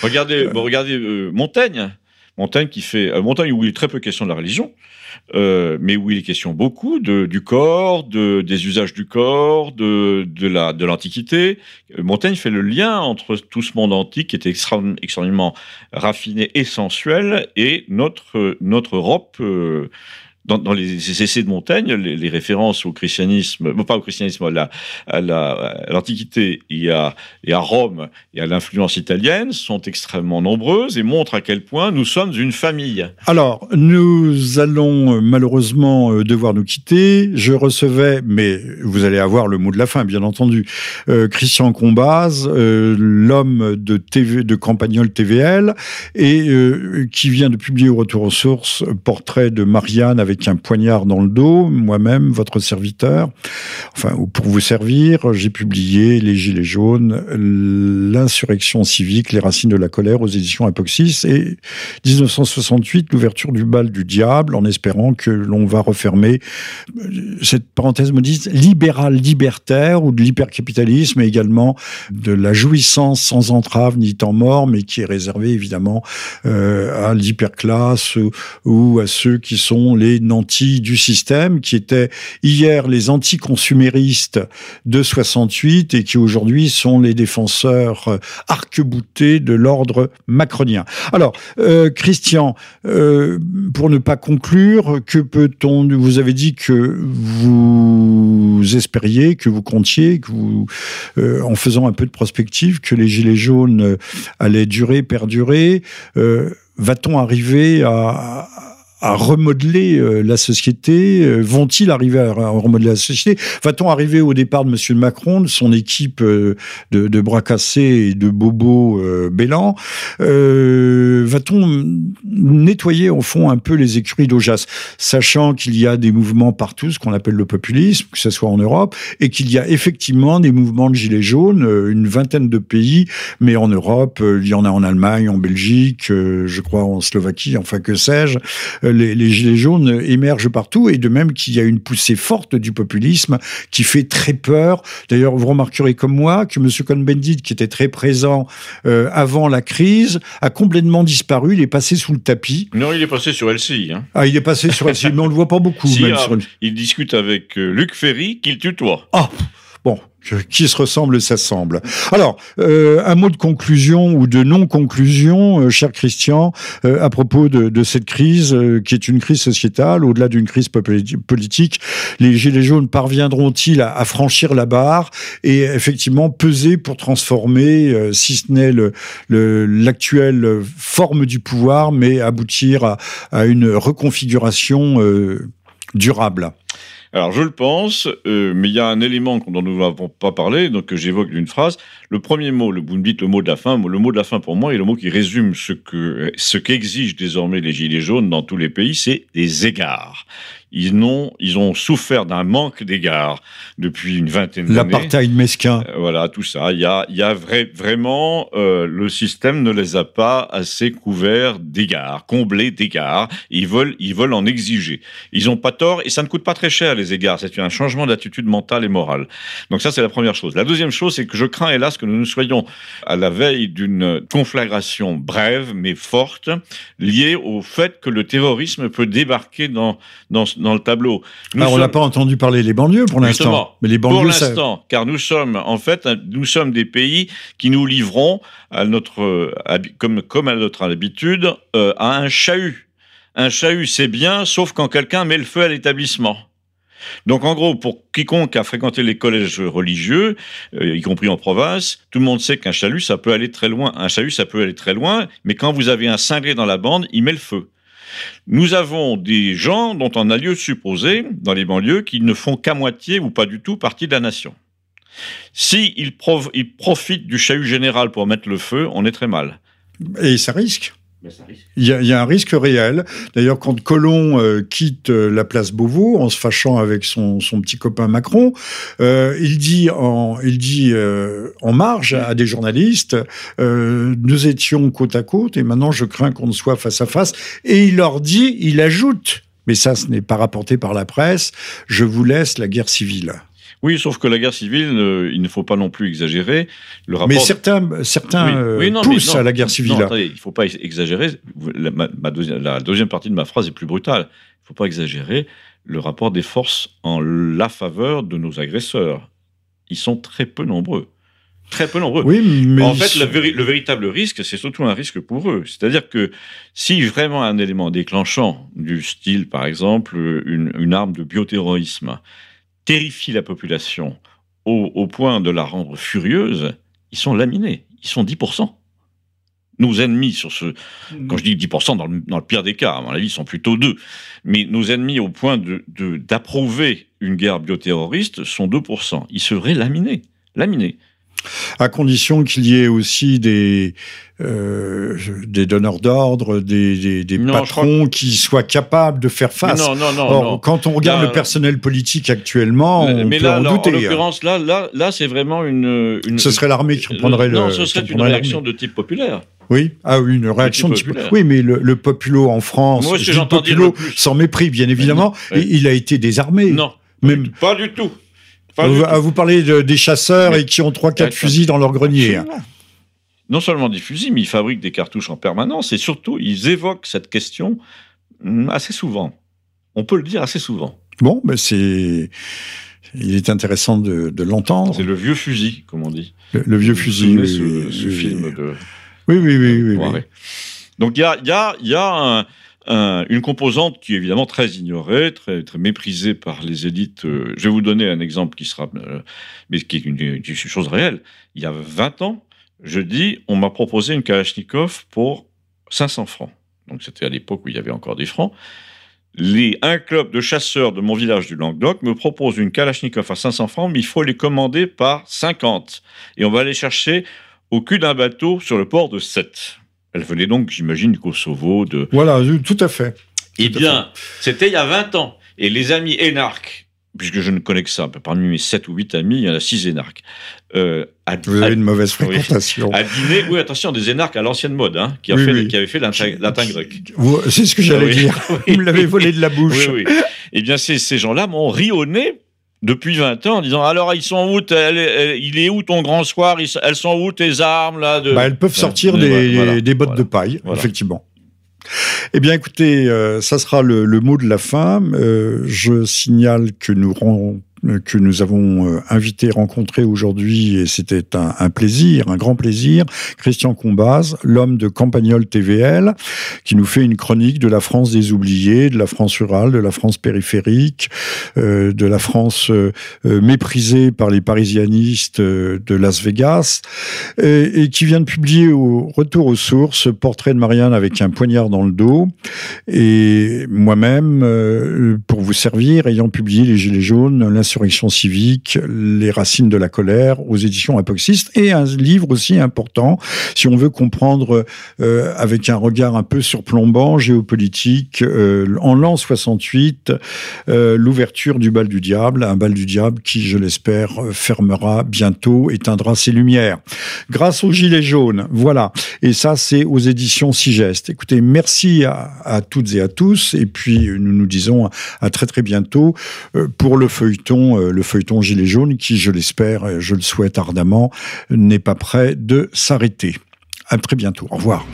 regardez, bon, regardez Montaigne. Montaigne qui fait Montaigne où il est très peu question de la religion. Euh, mais où il est question beaucoup du corps, de, des usages du corps, de, de, la, de l'Antiquité. Montaigne fait le lien entre tout ce monde antique qui était extra, extrêmement raffiné et sensuel et notre, notre Europe. Euh, dans, dans les essais de Montaigne, les, références au christianisme, bon, pas au christianisme, à, la, à, la, à l'Antiquité et à, et à Rome et à l'influence italienne sont extrêmement nombreuses et montrent à quel point nous sommes une famille. Alors, nous allons malheureusement devoir nous quitter. Je recevais, mais vous allez avoir le mot de la fin, bien entendu, euh, Christian Combaz, euh, l'homme de, Campagnol TVL, et euh, qui vient de publier au retour aux sources Portrait de Marianne avec un poignard dans le dos, moi-même, votre serviteur, enfin, pour vous servir, j'ai publié Les Gilets jaunes, L'insurrection civique, Les racines de la colère aux éditions Apoxis et 1968, l'ouverture du bal du diable, en espérant que l'on va refermer cette parenthèse modiste libérale libertaire ou de l'hypercapitalisme et également de la jouissance sans entrave ni temps mort, mais qui est réservée évidemment euh, à l'hyperclasse ou à ceux qui sont les nantis du système, qui étaient hier les anticonsuméristes de 68 et qui aujourd'hui sont les défenseurs euh, arc-boutés de l'ordre macronien. Alors, euh, Christian, euh, pour ne pas conclure, que peut-on Vous avez dit que vous espériez, que vous comptiez, que vous, en faisant un peu de prospective, que les gilets jaunes allaient durer, perdurer. Va-t-on arriver à, à remodeler euh, la société euh, Vont-ils arriver à, remodeler la société? Va-t-on arriver au départ de M. Macron, de son équipe euh, de, de bras cassés et de bobos bélans Va-t-on nettoyer au fond un peu les écuries d'Ojas, sachant qu'il y a des mouvements partout, ce qu'on appelle le populisme, que ce soit en Europe, et qu'il y a effectivement des mouvements de gilets jaunes, une vingtaine de pays, mais en Europe, il y en a en Allemagne, en Belgique, je crois en Slovaquie, enfin que sais-je les, gilets jaunes émergent partout, et de même qu'il y a une poussée forte du populisme qui fait très peur. D'ailleurs, vous remarquerez comme moi que M. Cohn-Bendit, qui était très présent euh, avant la crise, a complètement disparu. Il est passé sous le tapis. Non, il est passé sur LCI. Hein. Ah, il est passé sur LCI, mais on le voit pas beaucoup. Ah, il discute avec euh, Luc Ferry, qu'il tutoie. Ah, qui se ressemble s'assemble. Alors, euh, un mot de conclusion ou de non-conclusion, euh, cher Christian, euh, à propos de, de cette crise euh, qui est une crise sociétale, au-delà d'une crise politique. Les Gilets jaunes parviendront-ils à, à, franchir la barre et effectivement peser pour transformer, euh, si ce n'est l'actuelle le, forme du pouvoir, mais aboutir à, à une reconfiguration durable? Alors je le pense, euh, mais il y a un élément dont nous n'avons pas parlé, donc que j'évoque d'une phrase. Le premier mot, le, vous me le mot de la fin, le mot de la fin pour moi est le mot qui résume ce que ce qu'exigent désormais les gilets jaunes dans tous les pays, c'est les égards ils, ont, ils ont souffert d'un manque d'égards depuis une vingtaine d'années. L'apartheid mesquin. Euh, voilà, tout ça. Il y a, il y a vrai, vraiment, euh, le système ne les a pas assez couverts d'égards, comblés d'égards. Ils veulent, ils veulent en exiger. Ils n'ont pas tort et ça ne coûte pas très cher, les égards. C'est un changement d'attitude mentale et morale. Donc ça, c'est la première chose. La deuxième chose, c'est que je crains, hélas, que nous, nous soyons à la veille d'une conflagration brève, mais forte, liée au fait que le terrorisme peut débarquer dans, dans, dans le tableau. Alors, on n'a pas entendu parler des banlieues pour l'instant. Mais les banlieues, pour l'instant, car nous sommes en fait, nous sommes des pays qui nous livrons à notre, comme, comme à notre habitude, euh, à un chahut. Un chahut, c'est bien, sauf quand quelqu'un met le feu à l'établissement. Donc en gros, pour quiconque a fréquenté les collèges religieux, euh, y compris en province, tout le monde sait qu'un chalut, ça peut aller très loin. Un chahut, ça peut aller très loin, mais quand vous avez un cinglé dans la bande, il met le feu. Nous avons des gens dont on a lieu supposer, dans les banlieues, qu'ils ne font qu'à moitié ou pas du tout partie de la nation. S'ils si profitent du chahut général pour mettre le feu, on est très mal. Et ça risque il y, a, un risque réel. D'ailleurs, quand Colomb euh, quitte euh, la place Beauvau en se fâchant avec son, son petit copain Macron, euh, il dit, en, il dit en marge à des journalistes Nous étions côte à côte et maintenant je crains qu'on ne soit face à face. Et il leur dit, il ajoute, mais ça ce n'est pas rapporté par la presse, je vous laisse la guerre civile. Oui, sauf que la guerre civile, euh, il ne faut pas non plus exagérer. Le rapport... Mais certains, certains euh, poussent à la guerre civile. Non, attendez, il ne faut pas exagérer. La, ma, deuxième, la, deuxième, partie de ma phrase est plus brutale. Il ne faut pas exagérer le rapport des forces en la faveur de nos agresseurs. Ils sont très peu nombreux. Très peu nombreux. Oui, mais en fait, le, le véritable risque, c'est surtout un risque pour eux. C'est-à-dire que si vraiment un élément déclenchant du style, par exemple, une, une arme de bioterrorisme, terrifie la population au, point de la rendre furieuse, ils sont laminés. Ils sont 10%. Nos ennemis sur ce, mmh. quand je dis 10%, dans le, dans le, pire des cas, à mon avis, ils sont plutôt deux. Mais nos ennemis au point de, d'approuver une guerre bioterroriste sont 2%. Ils seraient laminés. Laminés à condition qu'il y ait aussi des, euh, des donneurs d'ordre, des, des, des patrons qui soient capables de faire face. non, non, non, Or, Quand on regarde le personnel politique actuellement, on mais peut là, en là, douter. En l'occurrence, là, là, là c'est vraiment une, une, Ce serait l'armée qui reprendrait le. Non, ce serait une réaction de type populaire. Oui, ah oui, une réaction de type. populaire. Oui, mais le, le populo en France, Moi, ce que dire le sans mépris, bien évidemment, non, ouais. il a été désarmé. Non, Même, pas du tout. Pas vous, vous parlez de- des chasseurs Mais- et qui ont trois, quatre Attends. fusils dans leur grenier. Absolument. Non seulement des fusils, mais ils fabriquent des cartouches en permanence et surtout, ils évoquent cette question hum, assez souvent. on peut le dire assez souvent. Bon, ben c'est. Il est intéressant de, l'entendre. C'est le vieux fusil, comme on dit. Le, vieux fusil. Oui, ce, ce film de. Oui, oui, oui. oui, Donc il y a, y a, y a une composante qui est évidemment très ignorée, très, méprisée par les élites. Euh, je vais vous donner un exemple qui sera, euh, mais qui est une, une, chose réelle. Il y a 20 ans, je dis, on m'a proposé une Kalachnikov pour 500 francs. Donc c'était à l'époque où il y avait encore des francs. Les, un club de chasseurs de mon village du Languedoc me propose une Kalachnikov à 500 francs, mais il faut les commander par 50. Et on va aller chercher au cul d'un bateau sur le port de Sète. Elle venait donc, j'imagine, du Kosovo. De... Voilà, tout à fait. Eh bien, c'était il y a 20 ans. Et les amis énarques puisque je ne connais que ça, parmi mes 7 ou 8 amis, il y en a 6 énarques. Euh, Vous avez une mauvaise fréquentation. à dîner, oui, attention, des énarques à l'ancienne mode, hein, qui, a fait, qui avait fait latin grec. C'est ce que j'allais ah dire. Vous me l'avez volé de la bouche. Oui, oui. Eh bien, ces, ces gens-là m'ont ri au nez depuis 20 ans en disant alors ils sont où il est où ton grand soir? Elles sont où tes armes là de... bah, elles peuvent sortir des, des, bottes de paille effectivement. Eh bien, écoutez, euh, ça sera le, mot de la fin. Euh, je signale que nous que nous avons euh, invité, rencontré aujourd'hui, et c'était un, plaisir, un grand plaisir, Christian Combaz, l'homme de Campagnol TVL, qui nous fait une chronique de la France des oubliés, de la France rurale, de la France périphérique, euh, de la France euh, méprisée par les parisianistes de Las Vegas, et, qui vient de publier au Retour aux sources Portrait de Marianne avec un poignard dans le dos, et moi-même, pour vous servir, ayant publié Les Gilets jaunes, l'insurrection civique, les racines de la colère aux éditions apoxistes et un livre aussi important si on veut comprendre euh, avec un regard un peu surplombant géopolitique euh, en l'an 68 euh, l'ouverture du bal du diable, un bal du diable qui je l'espère fermera bientôt, éteindra ses lumières. Grâce aux gilets jaunes, voilà. Et ça c'est aux éditions Sigeste. Écoutez, merci à, à, toutes et à tous et puis nous nous disons à très très bientôt pour le feuilleton euh, le feuilleton Gilet jaune, qui, je l'espère, je le souhaite ardemment, n'est pas prêt de s'arrêter. À très bientôt. Au revoir.